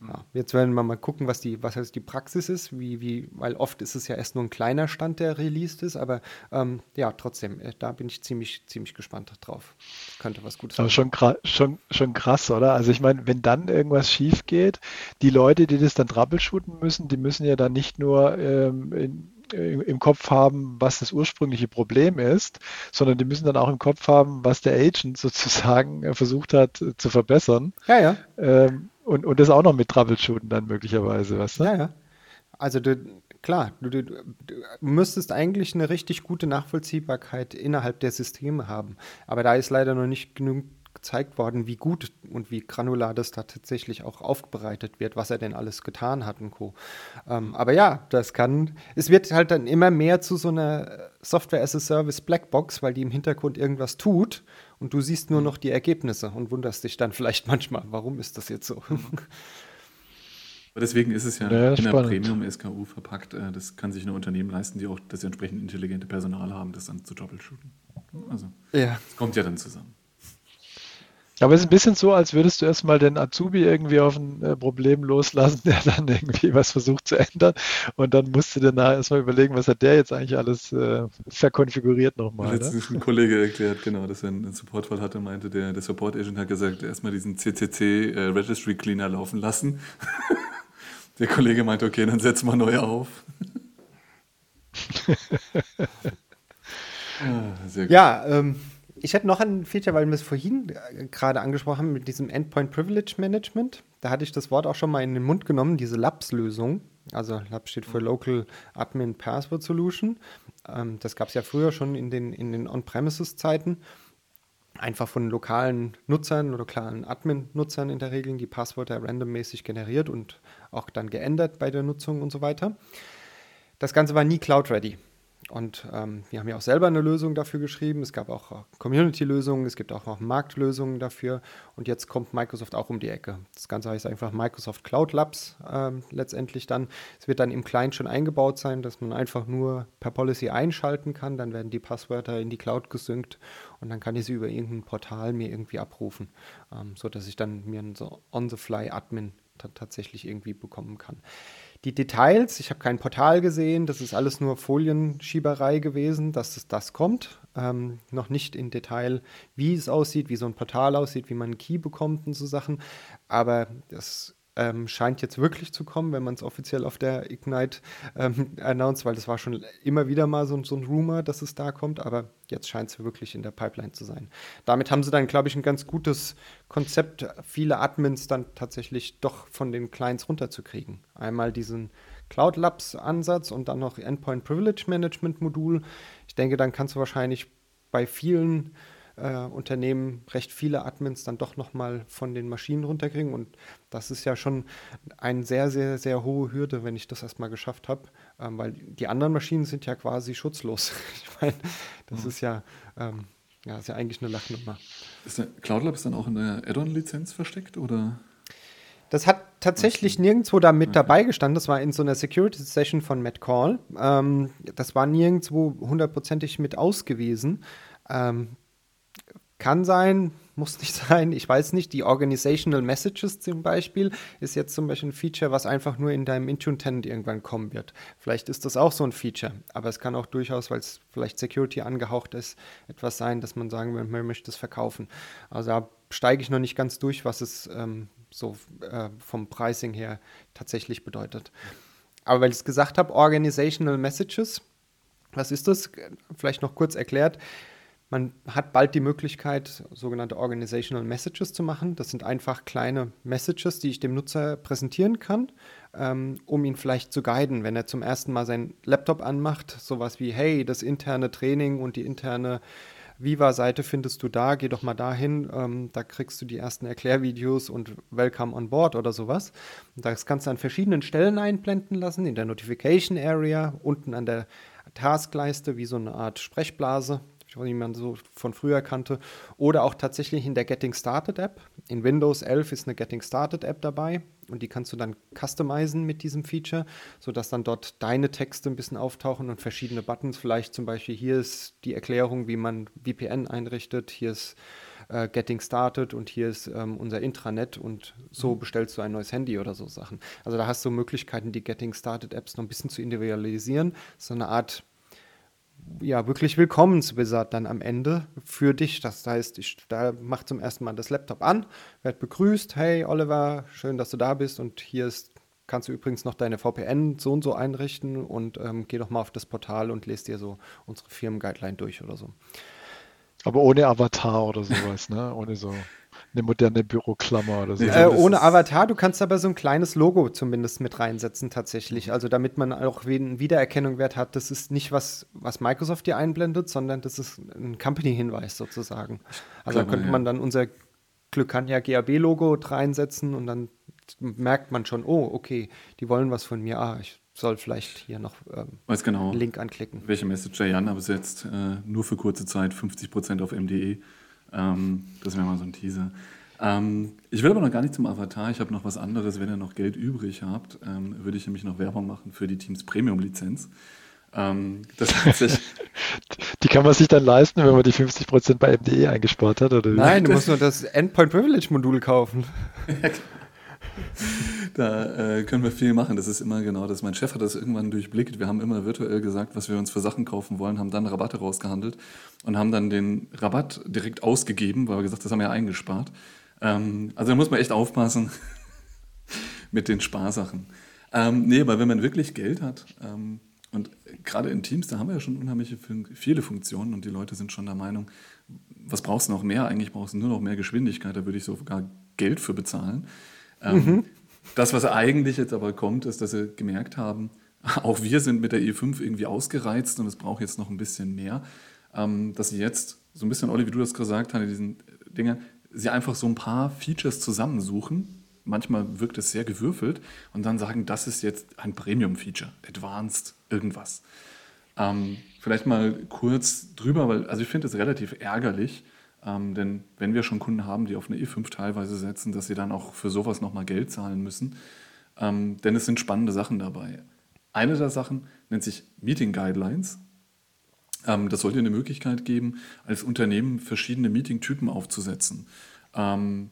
Ja, jetzt werden wir mal gucken, was die, was heißt die Praxis ist, wie, wie, weil oft ist es ja erst nur ein kleiner Stand, der released ist, aber ähm, ja, trotzdem, äh, da bin ich ziemlich, ziemlich gespannt drauf. Könnte was Gutes sein. schon, schon, schon krass, oder? Also ich meine, wenn dann irgendwas schief geht, die Leute, die das dann troubleshooten müssen, die müssen ja dann nicht nur ähm, in, im Kopf haben, was das ursprüngliche Problem ist, sondern die müssen dann auch im Kopf haben, was der Agent sozusagen äh, versucht hat äh, zu verbessern. Ja, ja. Ähm, und, und das auch noch mit Troubleshooten dann möglicherweise, weißt du? Ja, ja. Also du, klar, du, du, du, müsstest eigentlich eine richtig gute Nachvollziehbarkeit innerhalb der Systeme haben. Aber da ist leider noch nicht genug gezeigt worden, wie gut und wie granular das da tatsächlich auch aufbereitet wird, was er denn alles getan hat und Co. Ähm, aber ja, das kann, es wird halt dann immer mehr zu so einer Software as a Service Blackbox, weil die im Hintergrund irgendwas tut und du siehst nur mhm. noch die Ergebnisse und wunderst dich dann vielleicht manchmal, warum ist das jetzt so? Aber deswegen ist es ja, ja in der Premium-SKU verpackt. Äh, das kann sich ein Unternehmen leisten, die auch das entsprechend intelligente Personal haben, das dann zu troubleshooten. Also, ja. es kommt ja dann zusammen. Aber es ist ein bisschen so, als würdest du erstmal den Azubi irgendwie auf ein äh, Problem loslassen, der dann irgendwie was versucht zu ändern. Und dann musst du dir nachher erstmal überlegen, was hat der jetzt eigentlich alles äh, verkonfiguriert nochmal. Letztens ne? ein Kollege erklärt, genau, dass er einen Supportfall hatte, meinte, der, der Support Agent hat gesagt, erstmal diesen CCC äh, Registry Cleaner laufen lassen. der Kollege meinte, okay, dann setzen wir neu auf. ah, ja, ähm, ich hätte noch ein Feature, weil wir es vorhin äh, gerade angesprochen haben mit diesem Endpoint Privilege Management. Da hatte ich das Wort auch schon mal in den Mund genommen, diese LAPS-Lösung. Also LAPS steht für Local Admin Password Solution. Ähm, das gab es ja früher schon in den, in den On-Premises-Zeiten. Einfach von lokalen Nutzern oder lokalen Admin-Nutzern in der Regel die Passwörter randommäßig generiert und auch dann geändert bei der Nutzung und so weiter. Das Ganze war nie Cloud-ready. Und ähm, wir haben ja auch selber eine Lösung dafür geschrieben. Es gab auch Community-Lösungen, es gibt auch noch Marktlösungen dafür. Und jetzt kommt Microsoft auch um die Ecke. Das Ganze heißt einfach Microsoft Cloud Labs ähm, letztendlich dann. Es wird dann im Client schon eingebaut sein, dass man einfach nur per Policy einschalten kann. Dann werden die Passwörter in die Cloud gesynkt und dann kann ich sie über irgendein Portal mir irgendwie abrufen, ähm, sodass ich dann mir einen so On-the-Fly-Admin tatsächlich irgendwie bekommen kann. Die Details, ich habe kein Portal gesehen, das ist alles nur Folienschieberei gewesen, dass es das kommt. Ähm, noch nicht in Detail, wie es aussieht, wie so ein Portal aussieht, wie man einen Key bekommt und so Sachen. Aber das ähm, scheint jetzt wirklich zu kommen, wenn man es offiziell auf der Ignite ähm, announced, weil das war schon immer wieder mal so, so ein Rumor, dass es da kommt, aber jetzt scheint es wirklich in der Pipeline zu sein. Damit haben sie dann, glaube ich, ein ganz gutes Konzept, viele Admins dann tatsächlich doch von den Clients runterzukriegen. Einmal diesen Cloud Labs Ansatz und dann noch Endpoint Privilege Management Modul. Ich denke, dann kannst du wahrscheinlich bei vielen äh, Unternehmen recht viele Admins dann doch nochmal von den Maschinen runterkriegen. Und das ist ja schon eine sehr, sehr, sehr hohe Hürde, wenn ich das erstmal geschafft habe, ähm, weil die anderen Maschinen sind ja quasi schutzlos. ich meine, das mhm. ist ja, ähm, ja, ist ja eigentlich eine Lachnummer. Ist der Cloud Labs dann auch in der Add-on-Lizenz versteckt oder? Das hat tatsächlich nirgendwo da mit dabei gestanden. Das war in so einer Security-Session von Matt Call. Ähm, das war nirgendwo hundertprozentig mit ausgewiesen. Ähm, Kann sein, muss nicht sein, ich weiß nicht. Die Organizational Messages zum Beispiel ist jetzt zum Beispiel ein Feature, was einfach nur in deinem Intune Tenant irgendwann kommen wird. Vielleicht ist das auch so ein Feature, aber es kann auch durchaus, weil es vielleicht Security angehaucht ist, etwas sein, dass man sagen will, man möchte es verkaufen. Also da steige ich noch nicht ganz durch, was es ähm, so äh, vom Pricing her tatsächlich bedeutet. Aber weil ich es gesagt habe, Organizational Messages, was ist das? Vielleicht noch kurz erklärt. Man hat bald die Möglichkeit, sogenannte Organizational Messages zu machen. Das sind einfach kleine Messages, die ich dem Nutzer präsentieren kann, ähm, um ihn vielleicht zu guiden, wenn er zum ersten Mal seinen Laptop anmacht. Sowas wie, hey, das interne Training und die interne Viva-Seite findest du da, geh doch mal dahin, ähm, da kriegst du die ersten Erklärvideos und Welcome on Board oder sowas. das kannst du an verschiedenen Stellen einblenden lassen, in der Notification Area, unten an der Taskleiste, wie so eine Art Sprechblase wie man so von früher kannte, oder auch tatsächlich in der Getting Started App. In Windows 11 ist eine Getting Started App dabei und die kannst du dann customizen mit diesem Feature, sodass dann dort deine Texte ein bisschen auftauchen und verschiedene Buttons. Vielleicht zum Beispiel hier ist die Erklärung, wie man VPN einrichtet, hier ist äh, Getting Started und hier ist ähm, unser Intranet und so mhm. bestellst du ein neues Handy oder so Sachen. Also da hast du Möglichkeiten, die Getting Started Apps noch ein bisschen zu individualisieren. So eine Art ja, wirklich Willkommenswizard dann am Ende für dich. Das heißt, ich da mache zum ersten Mal das Laptop an, werde begrüßt, hey Oliver, schön, dass du da bist und hier ist, kannst du übrigens noch deine VPN so und so einrichten und ähm, geh doch mal auf das Portal und lest dir so unsere Firmen-Guideline durch oder so. Aber ohne Avatar oder sowas, ne? Ohne so eine moderne Büroklammer oder so. Äh, ohne Avatar, du kannst aber so ein kleines Logo zumindest mit reinsetzen tatsächlich. Also damit man auch einen Wiedererkennungswert hat. Das ist nicht was, was Microsoft dir einblendet, sondern das ist ein Company-Hinweis sozusagen. Also Klar, da könnte man dann unser Glückania GAB-Logo reinsetzen und dann merkt man schon, oh, okay, die wollen was von mir. Ah, ich soll vielleicht hier noch ähm, Weiß genau, einen Link anklicken. Welche Message Jan aber setzt, äh, nur für kurze Zeit 50% auf MDE. Ähm, das wäre mal so ein Teaser. Ähm, ich will aber noch gar nicht zum Avatar. Ich habe noch was anderes. Wenn ihr noch Geld übrig habt, ähm, würde ich nämlich noch Werbung machen für die Teams Premium-Lizenz. Ähm, die kann man sich dann leisten, wenn man die 50% bei MDE eingespart hat? Oder Nein, du musst nur das Endpoint Privilege Modul kaufen. da äh, können wir viel machen. Das ist immer genau das. Mein Chef hat das irgendwann durchblickt. Wir haben immer virtuell gesagt, was wir uns für Sachen kaufen wollen, haben dann Rabatte rausgehandelt und haben dann den Rabatt direkt ausgegeben, weil wir gesagt das haben wir ja eingespart. Ähm, also da muss man echt aufpassen mit den Sparsachen. Ähm, nee, aber wenn man wirklich Geld hat, ähm, und gerade in Teams, da haben wir ja schon unheimlich viele Funktionen und die Leute sind schon der Meinung, was brauchst du noch mehr? Eigentlich brauchst du nur noch mehr Geschwindigkeit, da würde ich sogar Geld für bezahlen. Ähm, mhm. Das, was eigentlich jetzt aber kommt, ist, dass sie gemerkt haben, auch wir sind mit der E5 irgendwie ausgereizt und es braucht jetzt noch ein bisschen mehr, ähm, dass sie jetzt, so ein bisschen, Olli, wie du das gesagt hast, in diesen Dingen, sie einfach so ein paar Features zusammensuchen. Manchmal wirkt es sehr gewürfelt und dann sagen, das ist jetzt ein Premium-Feature, Advanced, irgendwas. Ähm, vielleicht mal kurz drüber, weil also ich finde es relativ ärgerlich, ähm, denn wenn wir schon Kunden haben, die auf eine E5 teilweise setzen, dass sie dann auch für sowas nochmal Geld zahlen müssen. Ähm, denn es sind spannende Sachen dabei. Eine der Sachen nennt sich Meeting Guidelines. Ähm, das soll dir eine Möglichkeit geben, als Unternehmen verschiedene Meeting-Typen aufzusetzen. Ähm,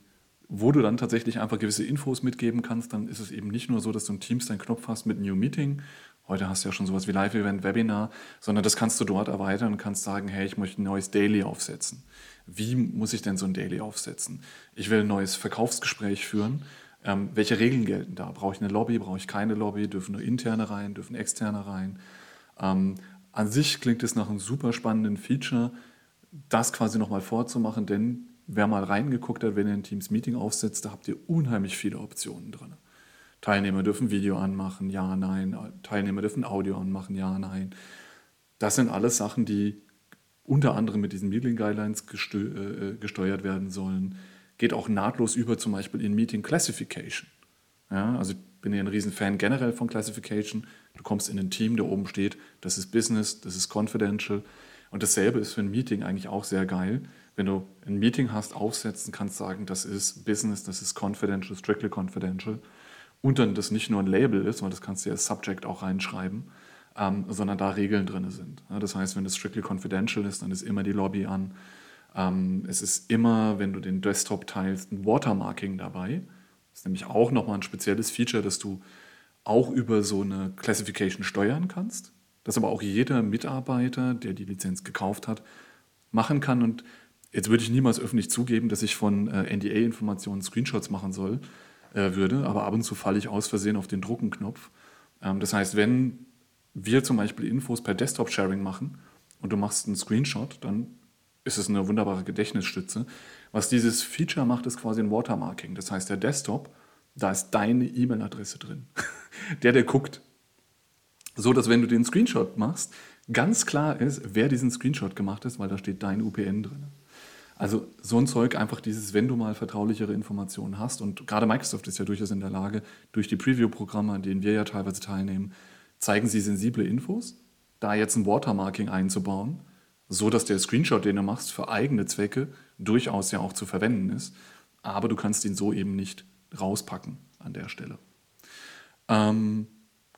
wo du dann tatsächlich einfach gewisse Infos mitgeben kannst, dann ist es eben nicht nur so, dass du im Teams deinen Knopf hast mit New Meeting. Heute hast du ja schon sowas wie Live-Event, Webinar, sondern das kannst du dort erweitern und kannst sagen, hey, ich möchte ein neues Daily aufsetzen wie muss ich denn so ein Daily aufsetzen? Ich will ein neues Verkaufsgespräch führen. Ähm, welche Regeln gelten da? Brauche ich eine Lobby? Brauche ich keine Lobby? Dürfen nur interne rein? Dürfen externe rein? Ähm, an sich klingt es nach einem super spannenden Feature, das quasi nochmal vorzumachen, denn wer mal reingeguckt hat, wenn ihr ein Teams Meeting aufsetzt, da habt ihr unheimlich viele Optionen drin. Teilnehmer dürfen Video anmachen, ja, nein. Teilnehmer dürfen Audio anmachen, ja, nein. Das sind alles Sachen, die unter anderem mit diesen Meeting Guidelines äh, äh, gesteuert werden sollen. Geht auch nahtlos über zum Beispiel in Meeting Classification. Ja, also ich bin ja ein Riesenfan generell von Classification. Du kommst in ein Team, der oben steht, das ist Business, das ist Confidential. Und dasselbe ist für ein Meeting eigentlich auch sehr geil. Wenn du ein Meeting hast, aufsetzen kannst, sagen, das ist Business, das ist Confidential, Strictly Confidential. Und dann das nicht nur ein Label ist, sondern das kannst du ja als Subject auch reinschreiben ähm, sondern da Regeln drin sind. Ja, das heißt, wenn es strictly confidential ist, dann ist immer die Lobby an. Ähm, es ist immer, wenn du den Desktop teilst, ein Watermarking dabei. Das ist nämlich auch nochmal ein spezielles Feature, dass du auch über so eine Classification steuern kannst. Das aber auch jeder Mitarbeiter, der die Lizenz gekauft hat, machen kann. Und jetzt würde ich niemals öffentlich zugeben, dass ich von äh, NDA-Informationen Screenshots machen soll, äh, würde, aber ab und zu falle ich aus Versehen auf den Druckenknopf. Ähm, das heißt, wenn wir zum Beispiel Infos per Desktop-Sharing machen und du machst einen Screenshot, dann ist es eine wunderbare Gedächtnisstütze. Was dieses Feature macht, ist quasi ein Watermarking. Das heißt, der Desktop, da ist deine E-Mail-Adresse drin. der, der guckt. So, dass wenn du den Screenshot machst, ganz klar ist, wer diesen Screenshot gemacht ist, weil da steht dein UPN drin. Also so ein Zeug, einfach dieses, wenn du mal vertraulichere Informationen hast, und gerade Microsoft ist ja durchaus in der Lage, durch die Preview-Programme, an denen wir ja teilweise teilnehmen, zeigen sie sensible Infos, da jetzt ein Watermarking einzubauen, so dass der Screenshot, den du machst, für eigene Zwecke durchaus ja auch zu verwenden ist, aber du kannst ihn so eben nicht rauspacken an der Stelle. Ähm,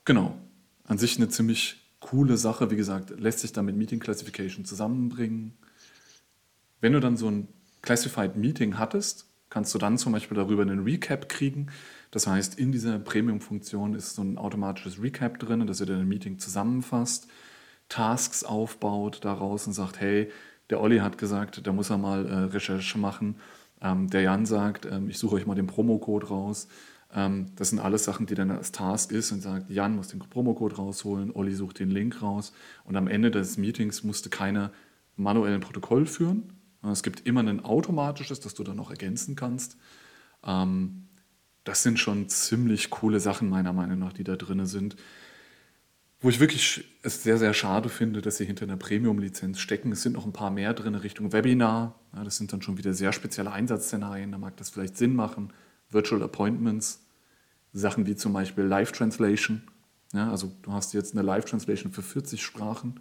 genau, an sich eine ziemlich coole Sache, wie gesagt, lässt sich da mit Meeting Classification zusammenbringen wenn du dann so ein Classified Meeting hattest, kannst du dann zum Beispiel darüber einen Recap kriegen. Das heißt, in dieser Premium-Funktion ist so ein automatisches Recap drin, dass er dann ein Meeting zusammenfasst, Tasks aufbaut daraus und sagt, hey, der Olli hat gesagt, da muss er mal äh, Recherche machen. Ähm, der Jan sagt, ähm, ich suche euch mal den Promocode raus. Ähm, das sind alles Sachen, die dann als Task ist und sagt, Jan muss den Promocode rausholen, Olli sucht den Link raus. Und am Ende des Meetings musste keiner manuell ein Protokoll führen, es gibt immer ein automatisches, das du dann noch ergänzen kannst. Ähm, das sind schon ziemlich coole Sachen, meiner Meinung nach, die da drin sind. Wo ich wirklich es sehr, sehr schade finde, dass sie hinter einer Premium-Lizenz stecken. Es sind noch ein paar mehr drin Richtung Webinar. Ja, das sind dann schon wieder sehr spezielle Einsatzszenarien. Da mag das vielleicht Sinn machen. Virtual Appointments, Sachen wie zum Beispiel Live-Translation. Ja, also du hast jetzt eine Live-Translation für 40 Sprachen.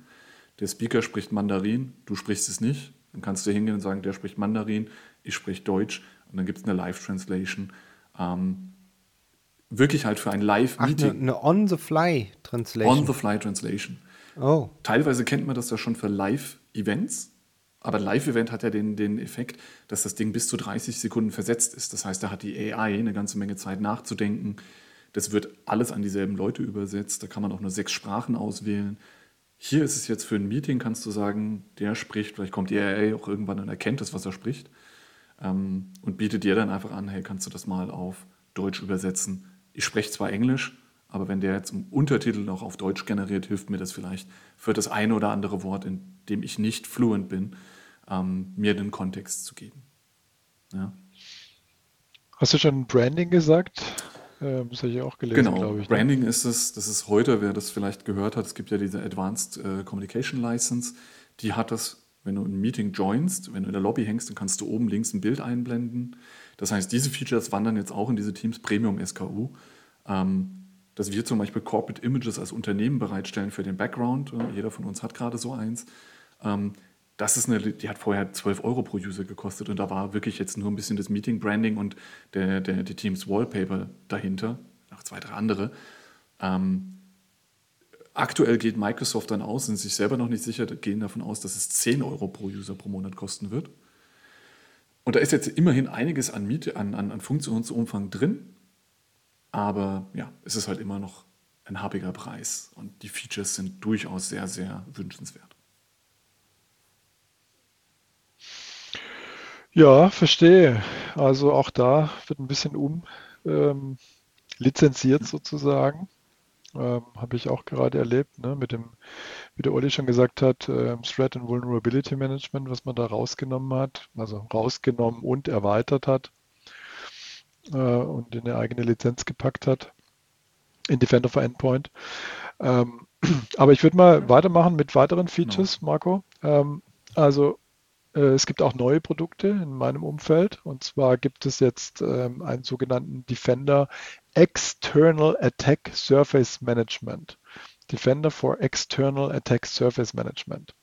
Der Speaker spricht Mandarin, du sprichst es nicht. Dann kannst du hingehen und sagen, der spricht Mandarin, ich spreche Deutsch und dann gibt es eine Live-Translation. Ähm, wirklich halt für ein Live-Meeting. Eine, eine On-the-Fly-Translation. On-the-Fly-Translation. Oh. Teilweise kennt man das ja schon für Live-Events, aber ein Live-Event hat ja den, den Effekt, dass das Ding bis zu 30 Sekunden versetzt ist. Das heißt, da hat die AI eine ganze Menge Zeit nachzudenken. Das wird alles an dieselben Leute übersetzt. Da kann man auch nur sechs Sprachen auswählen. Hier ist es jetzt für ein Meeting, kannst du sagen, der spricht, vielleicht kommt die AI auch irgendwann und erkennt das, was er spricht ähm, und bietet dir dann einfach an, hey, kannst du das mal auf Deutsch übersetzen? Ich spreche zwar Englisch, aber wenn der jetzt einen Untertitel noch auf Deutsch generiert, hilft mir das vielleicht für das eine oder andere Wort, in dem ich nicht fluent bin, ähm, mir den Kontext zu geben. Ja. Hast du schon Branding gesagt? Ähm, das habe ich auch gelesen, genau. glaube ich. Ne? Branding ist es, das ist heute, wer das vielleicht gehört hat, es gibt ja diese Advanced äh, Communication License, die hat das, wenn du ein Meeting joinst, wenn du in der Lobby hängst, dann kannst du oben links ein Bild einblenden. Das heißt, diese Features wandern jetzt auch in diese Teams Premium SKU. Ähm, dass wir zum Beispiel Corporate Images als Unternehmen bereitstellen für den Background. Jeder von uns hat gerade so eins. Ähm, das ist eine, die hat vorher 12 Euro pro User gekostet und da war wirklich jetzt nur ein bisschen das Meeting-Branding und der, der, die Teams Wallpaper dahinter, noch zwei, drei andere. Ähm, aktuell geht Microsoft dann aus, sind sich selber noch nicht sicher, gehen davon aus, dass es 10 Euro pro User pro Monat kosten wird. Und da ist jetzt immerhin einiges an, Miete, an, an, an Funktionsumfang drin, aber ja, es ist halt immer noch ein happiger Preis und die Features sind durchaus sehr, sehr wünschenswert. Ja, verstehe. Also auch da wird ein bisschen um ähm, lizenziert sozusagen. Ähm, Habe ich auch gerade erlebt, ne, mit dem, wie der Olli schon gesagt hat, ähm, Threat and Vulnerability Management, was man da rausgenommen hat, also rausgenommen und erweitert hat äh, und in eine eigene Lizenz gepackt hat, in Defender for Endpoint. Ähm, aber ich würde mal weitermachen mit weiteren Features, genau. Marco. Ähm, also es gibt auch neue Produkte in meinem Umfeld. Und zwar gibt es jetzt ähm, einen sogenannten Defender External Attack Surface Management. Defender for External Attack Surface Management.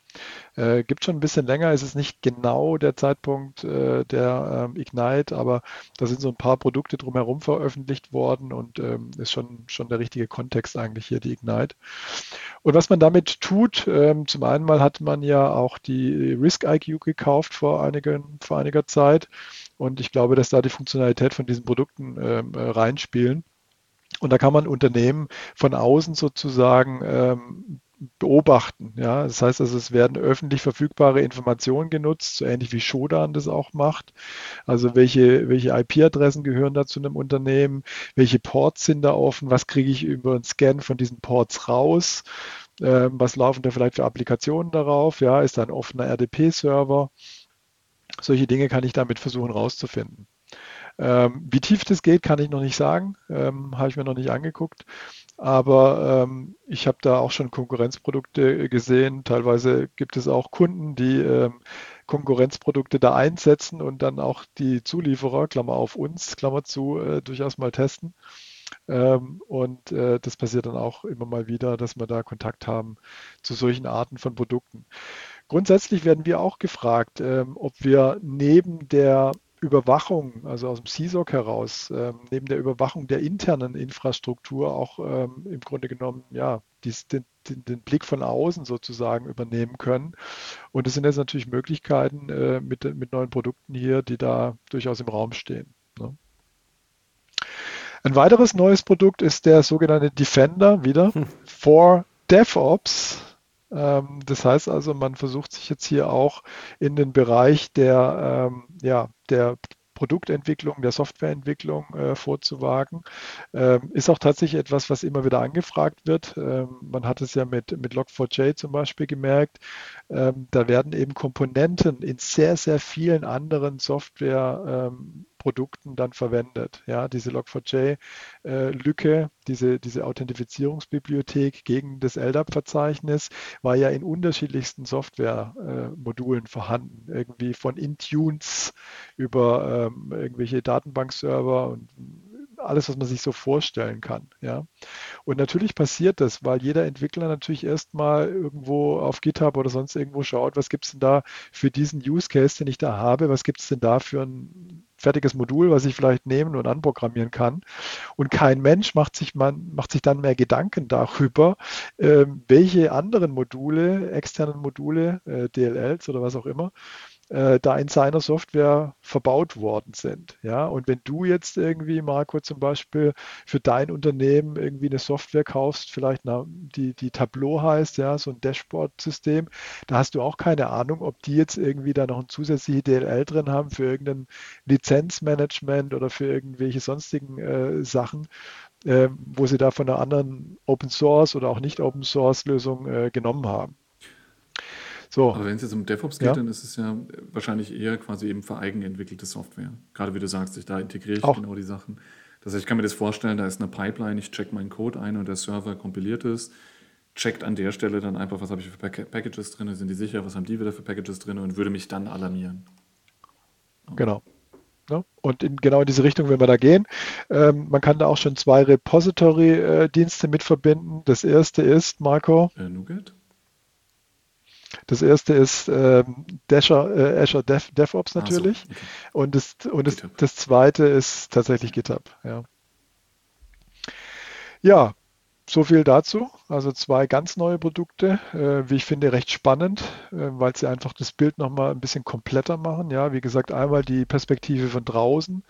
Äh, gibt schon ein bisschen länger, ist es nicht genau der Zeitpunkt äh, der ähm, Ignite, aber da sind so ein paar Produkte drumherum veröffentlicht worden und ähm, ist schon, schon der richtige Kontext eigentlich hier, die Ignite. Und was man damit tut, ähm, zum einen mal hat man ja auch die Risk IQ gekauft vor, einigen, vor einiger Zeit und ich glaube, dass da die Funktionalität von diesen Produkten ähm, äh, reinspielen. Und da kann man Unternehmen von außen sozusagen ähm, beobachten. Ja, das heißt also, es werden öffentlich verfügbare Informationen genutzt, so ähnlich wie Shodan das auch macht. Also welche, welche IP-Adressen gehören da zu einem Unternehmen, welche Ports sind da offen, was kriege ich über einen Scan von diesen Ports raus, ähm, was laufen da vielleicht für Applikationen darauf, ja, ist da ein offener RDP-Server. Solche Dinge kann ich damit versuchen rauszufinden. Ähm, wie tief das geht, kann ich noch nicht sagen, ähm, habe ich mir noch nicht angeguckt. Aber ähm, ich habe da auch schon Konkurrenzprodukte gesehen. Teilweise gibt es auch Kunden, die ähm, Konkurrenzprodukte da einsetzen und dann auch die Zulieferer, Klammer auf uns, Klammer zu, äh, durchaus mal testen. Ähm, und äh, das passiert dann auch immer mal wieder, dass wir da Kontakt haben zu solchen Arten von Produkten. Grundsätzlich werden wir auch gefragt, ähm, ob wir neben der Überwachung, also aus dem CSOC heraus, ähm, neben der Überwachung der internen Infrastruktur auch ähm, im Grunde genommen ja, dies, den, den, den, Blick von außen sozusagen übernehmen können. Und das sind jetzt natürlich Möglichkeiten äh, mit, mit neuen Produkten hier, die da durchaus im Raum stehen. Ne? Ein weiteres neues Produkt ist der sogenannte Defender wieder hm. for DevOps. Ähm, das heißt also, man versucht sich jetzt hier auch in den Bereich der, ähm, ja, der Produktentwicklung, der Softwareentwicklung äh, vorzuwagen. Ähm, ist auch tatsächlich etwas, was immer wieder angefragt wird. Ähm, man hat es ja mit, mit Log4j zum Beispiel gemerkt. Ähm, da werden eben Komponenten in sehr, sehr vielen anderen Software ähm, Produkten dann verwendet. Ja, diese Log4j-Lücke, äh, diese, diese Authentifizierungsbibliothek gegen das LDAP-Verzeichnis war ja in unterschiedlichsten Software-Modulen vorhanden. Irgendwie von Intunes über ähm, irgendwelche Datenbankserver und alles, was man sich so vorstellen kann. Ja. Und natürlich passiert das, weil jeder Entwickler natürlich erstmal irgendwo auf GitHub oder sonst irgendwo schaut, was gibt es denn da für diesen Use Case, den ich da habe, was gibt es denn da für ein fertiges Modul, was ich vielleicht nehmen und anprogrammieren kann. Und kein Mensch macht sich, man, macht sich dann mehr Gedanken darüber, äh, welche anderen Module, externen Module, äh, DLLs oder was auch immer, äh, da in seiner Software verbaut worden sind. Ja, und wenn du jetzt irgendwie, Marco, zum Beispiel für dein Unternehmen irgendwie eine Software kaufst, vielleicht na, die, die Tableau heißt, ja, so ein Dashboard-System, da hast du auch keine Ahnung, ob die jetzt irgendwie da noch ein zusätzliches DLL drin haben für irgendein Lizenzmanagement oder für irgendwelche sonstigen äh, Sachen, äh, wo sie da von einer anderen Open Source oder auch nicht Open Source Lösung äh, genommen haben. So. Aber wenn es jetzt um DevOps geht, ja. dann ist es ja wahrscheinlich eher quasi eben für eigenentwickelte Software. Gerade wie du sagst, ich, da integriere ich Auch. genau die Sachen. Das heißt, ich kann mir das vorstellen, da ist eine Pipeline, ich check meinen Code ein und der Server kompiliert ist, checkt an der Stelle dann einfach, was habe ich für Packages drin, sind die sicher, was haben die wieder für Packages drin und würde mich dann alarmieren. Genau. Ja, und in, genau in diese Richtung will man da gehen. Ähm, man kann da auch schon zwei Repository-Dienste äh, mit verbinden. Das erste ist, Marco. Äh, Nuget? Das erste ist ähm, Dasher, äh, Azure Dev, DevOps natürlich. So, okay. Und, das, und das, das zweite ist tatsächlich GitHub. Ja, ja so viel dazu. Also zwei ganz neue Produkte, äh, wie ich finde, recht spannend, äh, weil sie einfach das Bild nochmal ein bisschen kompletter machen. Ja, wie gesagt, einmal die Perspektive von draußen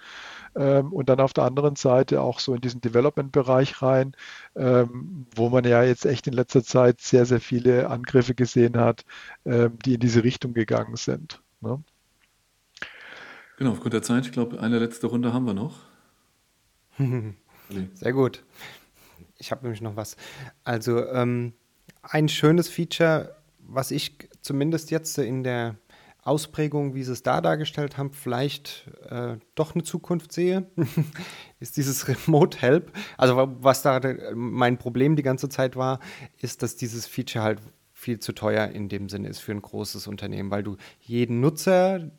ähm, und dann auf der anderen Seite auch so in diesen Development-Bereich rein, ähm, wo man ja jetzt echt in letzter Zeit sehr, sehr viele Angriffe gesehen hat, ähm, die in diese Richtung gegangen sind. Ne? Genau, aufgrund der Zeit, ich glaube, eine letzte Runde haben wir noch. Sehr gut. Ich habe nämlich noch was. Also ähm, ein schönes Feature, was ich zumindest jetzt in der Ausprägung, wie sie es da dargestellt haben, vielleicht äh, doch eine Zukunft sehe, ist dieses Remote Help. Also was da mein Problem die ganze Zeit war, ist, dass dieses Feature halt viel zu teuer in dem Sinne ist für ein großes Unternehmen, weil du jeden Nutzer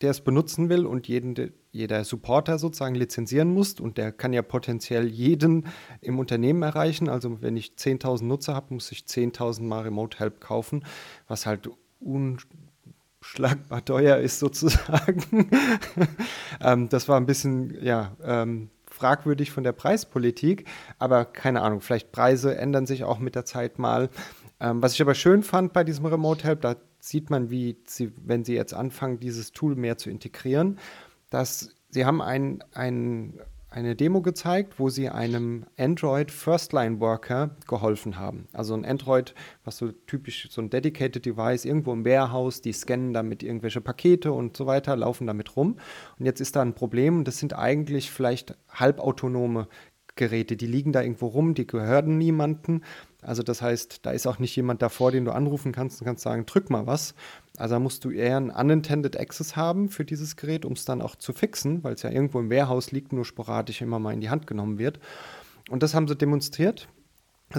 der es benutzen will und jeden, jeder Supporter sozusagen lizenzieren muss. Und der kann ja potenziell jeden im Unternehmen erreichen. Also wenn ich 10.000 Nutzer habe, muss ich 10.000 Mal Remote Help kaufen, was halt unschlagbar teuer ist sozusagen. ähm, das war ein bisschen, ja, ähm, fragwürdig von der Preispolitik, aber keine Ahnung, vielleicht Preise ändern sich auch mit der Zeit mal. Ähm, was ich aber schön fand bei diesem Remote Help, da sieht man, wie sie, wenn sie jetzt anfangen, dieses Tool mehr zu integrieren, dass sie haben ein, ein, eine Demo gezeigt, wo sie einem Android First-Line Worker geholfen haben. Also ein Android, was so typisch so ein Dedicated Device irgendwo im Warehouse, die scannen damit irgendwelche Pakete und so weiter, laufen damit rum. Und jetzt ist da ein Problem, das sind eigentlich vielleicht halbautonome Geräte, die liegen da irgendwo rum, die gehören niemanden. Also das heißt, da ist auch nicht jemand davor, den du anrufen kannst und kannst sagen, drück mal was. Also da musst du eher einen unintended Access haben für dieses Gerät, um es dann auch zu fixen, weil es ja irgendwo im Warehouse liegt, nur sporadisch immer mal in die Hand genommen wird. Und das haben sie demonstriert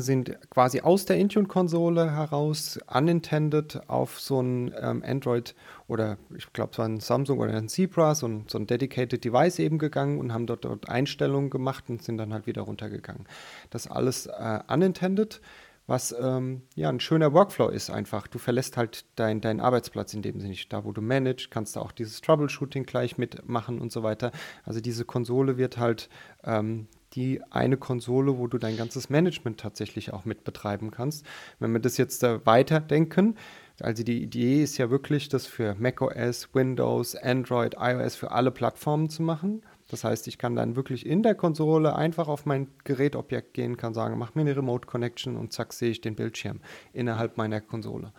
sind quasi aus der Intune-Konsole heraus unintended auf so ein ähm, Android oder ich glaube, war ein Samsung oder ein Zebra, so ein, so ein Dedicated Device eben gegangen und haben dort, dort Einstellungen gemacht und sind dann halt wieder runtergegangen. Das alles äh, unintended, was ähm, ja ein schöner Workflow ist einfach. Du verlässt halt deinen dein Arbeitsplatz in dem Sinne nicht. Da, wo du managst, kannst du auch dieses Troubleshooting gleich mitmachen und so weiter. Also diese Konsole wird halt ähm, die eine Konsole, wo du dein ganzes Management tatsächlich auch mit betreiben kannst. Wenn wir das jetzt äh, weiterdenken, also die Idee ist ja wirklich, das für macOS, Windows, Android, iOS für alle Plattformen zu machen. Das heißt, ich kann dann wirklich in der Konsole einfach auf mein Gerätobjekt gehen, kann sagen, mach mir eine Remote Connection und zack, sehe ich den Bildschirm innerhalb meiner Konsole.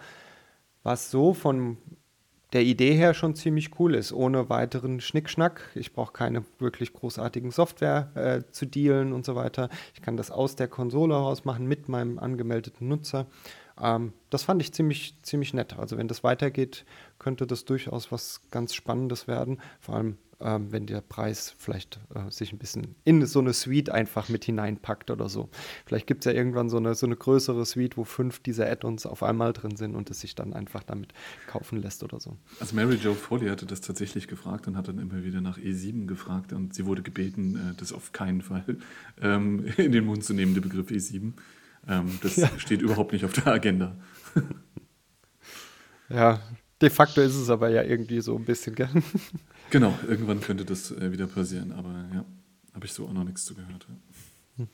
Was so von der Idee her schon ziemlich cool ist, ohne weiteren Schnickschnack. Ich brauche keine wirklich großartigen Software äh, zu dealen und so weiter. Ich kann das aus der Konsole heraus machen mit meinem angemeldeten Nutzer. Ähm, das fand ich ziemlich, ziemlich nett. Also wenn das weitergeht, könnte das durchaus was ganz Spannendes werden. Vor allem ähm, wenn der Preis vielleicht äh, sich ein bisschen in so eine Suite einfach mit hineinpackt oder so. Vielleicht gibt es ja irgendwann so eine, so eine größere Suite, wo fünf dieser Add-ons auf einmal drin sind und es sich dann einfach damit kaufen lässt oder so. Also Mary Jo Foley hatte das tatsächlich gefragt und hat dann immer wieder nach E7 gefragt und sie wurde gebeten, äh, das auf keinen Fall ähm, in den Mund zu nehmen, der Begriff E7. Ähm, das ja. steht überhaupt nicht auf der Agenda. ja, de facto ist es aber ja irgendwie so ein bisschen, gell? Genau, irgendwann könnte das äh, wieder passieren, aber ja, habe ich so auch noch nichts zu gehört. Ja.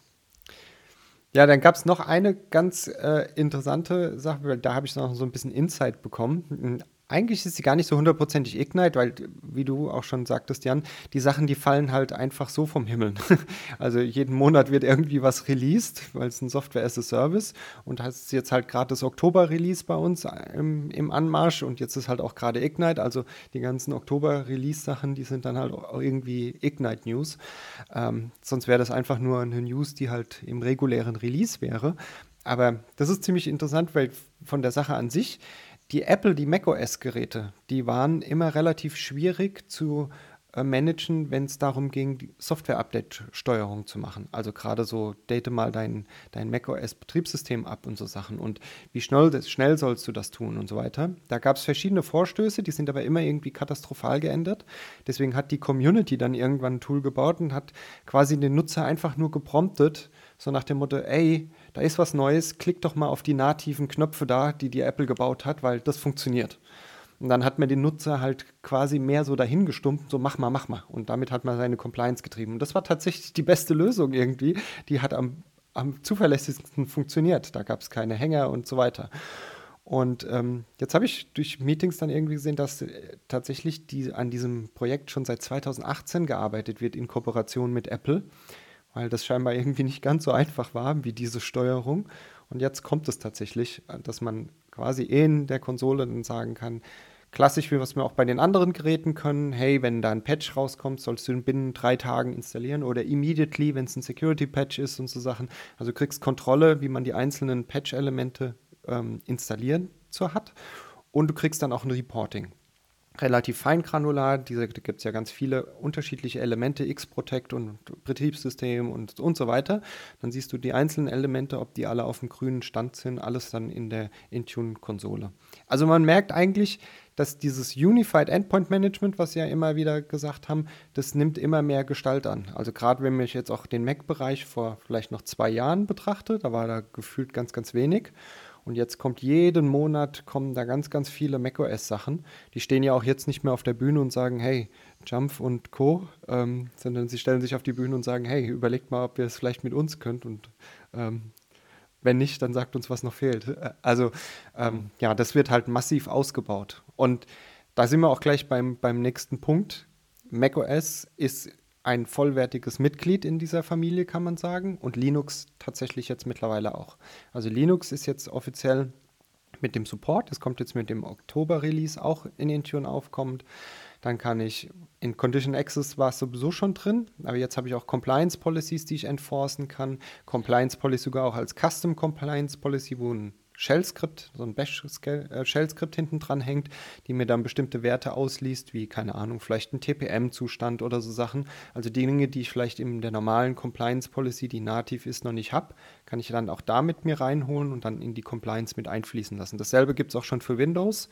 Ja, dann gab es noch eine ganz äh, interessante Sache, weil da habe ich noch so ein bisschen Insight bekommen eigentlich ist sie gar nicht so hundertprozentig Ignite, weil, wie du auch schon sagtest, Jan, die Sachen, die fallen halt einfach so vom Himmel. also jeden Monat wird irgendwie was released, weil es ein Software as a Service und das ist jetzt halt gerade das Oktober-Release bei uns im, im, Anmarsch und jetzt ist halt auch gerade Ignite, also die ganzen Oktober-Release-Sachen, die sind dann halt auch irgendwie Ignite-News. Ähm, sonst wäre das einfach nur eine News, die halt im regulären Release wäre. Aber das ist ziemlich interessant, weil von der Sache an sich, die Apple, die macOS-Geräte, die waren immer relativ schwierig zu äh, managen, wenn es darum ging, Software-Update-Steuerung zu machen. Also gerade so, date mal dein, dein macOS-Betriebssystem ab und so Sachen und wie schnell, schnell sollst du das tun und so weiter. Da gab es verschiedene Vorstöße, die sind aber immer irgendwie katastrophal geändert. Deswegen hat die Community dann irgendwann ein Tool gebaut und hat quasi den Nutzer einfach nur gepromptet, so nach dem Motto, ey, da ist was Neues, klick doch mal auf die nativen Knöpfe da, die die Apple gebaut hat, weil das funktioniert. Und dann hat man den Nutzer halt quasi mehr so dahingestummt, so mach mal, mach mal. Und damit hat man seine Compliance getrieben. Und das war tatsächlich die beste Lösung irgendwie. Die hat am, am zuverlässigsten funktioniert. Da gab es keine Hänger und so weiter. Und ähm, jetzt habe ich durch Meetings dann irgendwie gesehen, dass äh, tatsächlich die, an diesem Projekt schon seit 2018 gearbeitet wird in Kooperation mit Apple weil das scheinbar irgendwie nicht ganz so einfach war wie diese Steuerung. Und jetzt kommt es tatsächlich, dass man quasi in der Konsole dann sagen kann, klassisch wie was wir auch bei den anderen Geräten können, hey, wenn da ein Patch rauskommt, sollst du ihn binnen drei Tagen installieren oder immediately, wenn es ein Security-Patch ist und so Sachen. Also du kriegst Kontrolle, wie man die einzelnen Patch-Elemente ähm, installieren so hat und du kriegst dann auch ein Reporting. Relativ feingranular. Diese, gibt es ja ganz viele unterschiedliche Elemente, X-Protect und Betriebssystem und, und so weiter. Dann siehst du die einzelnen Elemente, ob die alle auf dem grünen Stand sind, alles dann in der Intune-Konsole. Also man merkt eigentlich, dass dieses Unified Endpoint Management, was wir ja immer wieder gesagt haben, das nimmt immer mehr Gestalt an. Also gerade wenn ich jetzt auch den Mac-Bereich vor vielleicht noch zwei Jahren betrachte, da war da gefühlt ganz, ganz wenig. Und jetzt kommt jeden Monat kommen da ganz, ganz viele macOS-Sachen. Die stehen ja auch jetzt nicht mehr auf der Bühne und sagen, hey, Jump und Co., ähm, sondern sie stellen sich auf die Bühne und sagen, hey, überlegt mal, ob ihr es vielleicht mit uns könnt. Und ähm, wenn nicht, dann sagt uns, was noch fehlt. Also ähm, ja, das wird halt massiv ausgebaut. Und da sind wir auch gleich beim, beim nächsten Punkt. macOS ist ein vollwertiges Mitglied in dieser Familie, kann man sagen, und Linux tatsächlich jetzt mittlerweile auch. Also Linux ist jetzt offiziell mit dem Support, es kommt jetzt mit dem Oktober-Release auch in Intune aufkommend. Dann kann ich, in Condition Access war es sowieso schon drin, aber jetzt habe ich auch Compliance Policies, die ich enforcen kann. Compliance Policy sogar auch als Custom Compliance Policy, wo ein Shell-Skript, so ein Bash-Shell-Skript hinten dran hängt, die mir dann bestimmte Werte ausliest, wie, keine Ahnung, vielleicht ein TPM-Zustand oder so Sachen. Also die Dinge, die ich vielleicht in der normalen Compliance-Policy, die nativ ist, noch nicht habe, kann ich dann auch da mit mir reinholen und dann in die Compliance mit einfließen lassen. Dasselbe gibt es auch schon für Windows.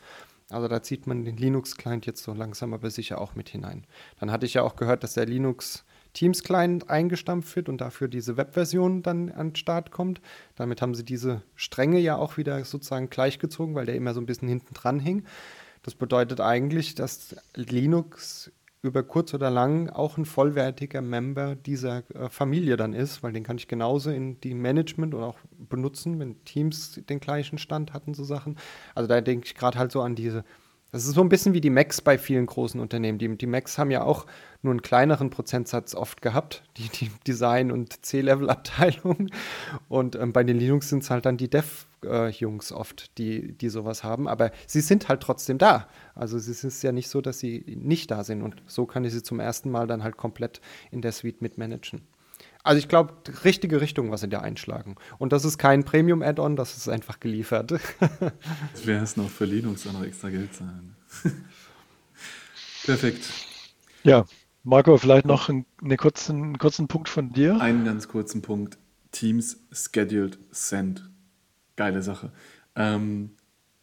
Also da zieht man den Linux-Client jetzt so langsam aber sicher auch mit hinein. Dann hatte ich ja auch gehört, dass der Linux Teams Client eingestampft wird und dafür diese Webversion dann an den Start kommt. Damit haben sie diese Stränge ja auch wieder sozusagen gleichgezogen, weil der immer so ein bisschen hinten dran hing. Das bedeutet eigentlich, dass Linux über kurz oder lang auch ein vollwertiger Member dieser äh, Familie dann ist, weil den kann ich genauso in die Management oder auch benutzen, wenn Teams den gleichen Stand hatten, so Sachen. Also da denke ich gerade halt so an diese das ist so ein bisschen wie die Macs bei vielen großen Unternehmen. Die, die Macs haben ja auch nur einen kleineren Prozentsatz oft gehabt, die, die Design- und C-Level-Abteilung. Und ähm, bei den Linux sind es halt dann die Dev-Jungs oft, die, die sowas haben. Aber sie sind halt trotzdem da. Also es ist ja nicht so, dass sie nicht da sind. Und so kann ich sie zum ersten Mal dann halt komplett in der Suite mitmanagen. Also ich glaube, richtige Richtung, was sie da einschlagen. Und das ist kein Premium-Add-on, das ist einfach geliefert. das wäre es noch für Linux auch noch extra Geld zahlen. Perfekt. Ja, Marco, vielleicht noch einen, einen, kurzen, einen kurzen Punkt von dir. Einen ganz kurzen Punkt. Teams Scheduled Send. Geile Sache. Ähm,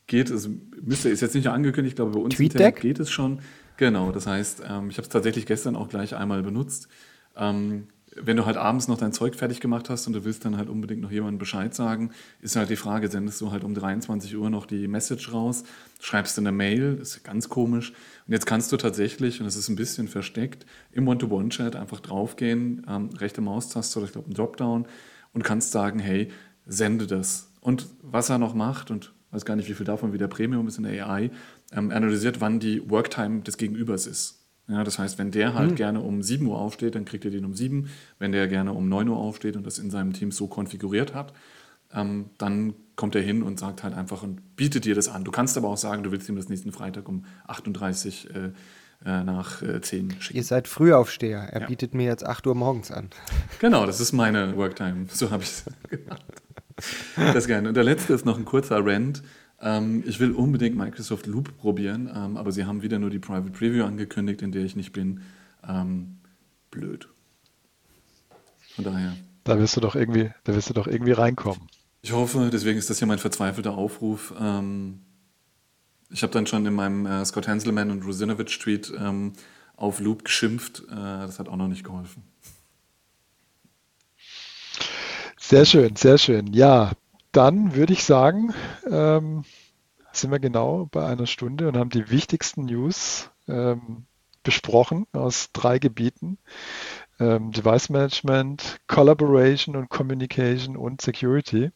geht es, müsste, ist jetzt nicht angekündigt, ich glaube, bei uns geht es schon. Genau, das heißt, ähm, ich habe es tatsächlich gestern auch gleich einmal benutzt. Ähm, wenn du halt abends noch dein Zeug fertig gemacht hast und du willst dann halt unbedingt noch jemandem Bescheid sagen, ist halt die Frage, sendest du halt um 23 Uhr noch die Message raus, schreibst du eine Mail, ist ganz komisch. Und jetzt kannst du tatsächlich, und das ist ein bisschen versteckt, im One-to-One-Chat einfach draufgehen, ähm, rechte Maustaste oder ich glaube ein Dropdown und kannst sagen, hey, sende das. Und was er noch macht, und weiß gar nicht, wie viel davon wieder Premium ist in der AI, ähm, analysiert, wann die Worktime des Gegenübers ist. Ja, das heißt, wenn der halt hm. gerne um 7 Uhr aufsteht, dann kriegt er den um 7. Wenn der gerne um 9 Uhr aufsteht und das in seinem Team so konfiguriert hat, ähm, dann kommt er hin und sagt halt einfach und bietet dir das an. Du kannst aber auch sagen, du willst ihm das nächsten Freitag um 38 äh, äh, nach äh, 10 schicken. Ihr seid Frühaufsteher. Er ja. bietet mir jetzt 8 Uhr morgens an. Genau, das ist meine Worktime. So habe ich es gemacht. Das ist gerne. Und der letzte ist noch ein kurzer Rant. Ähm, ich will unbedingt Microsoft Loop probieren, ähm, aber sie haben wieder nur die Private Preview angekündigt, in der ich nicht bin. Ähm, blöd. Von daher. Da wirst du doch irgendwie, da wirst du doch irgendwie reinkommen. Ich hoffe, deswegen ist das ja mein verzweifelter Aufruf. Ähm, ich habe dann schon in meinem äh, Scott Hanselman und Rosinovich Tweet ähm, auf Loop geschimpft. Äh, das hat auch noch nicht geholfen. Sehr schön, sehr schön. Ja, dann würde ich sagen, ähm, sind wir genau bei einer Stunde und haben die wichtigsten News ähm, besprochen aus drei Gebieten. Ähm, Device Management, Collaboration und Communication und Security.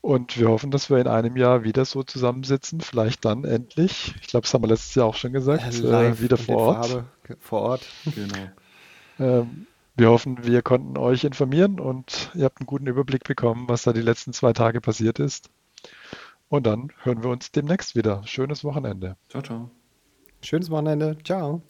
Und wir hoffen, dass wir in einem Jahr wieder so zusammensitzen, vielleicht dann endlich. Ich glaube, das haben wir letztes Jahr auch schon gesagt, äh, wieder vor Ort. vor Ort. Genau. Wir hoffen, wir konnten euch informieren und ihr habt einen guten Überblick bekommen, was da die letzten zwei Tage passiert ist. Und dann hören wir uns demnächst wieder. Schönes Wochenende. Ciao, ciao. Schönes Wochenende. Ciao.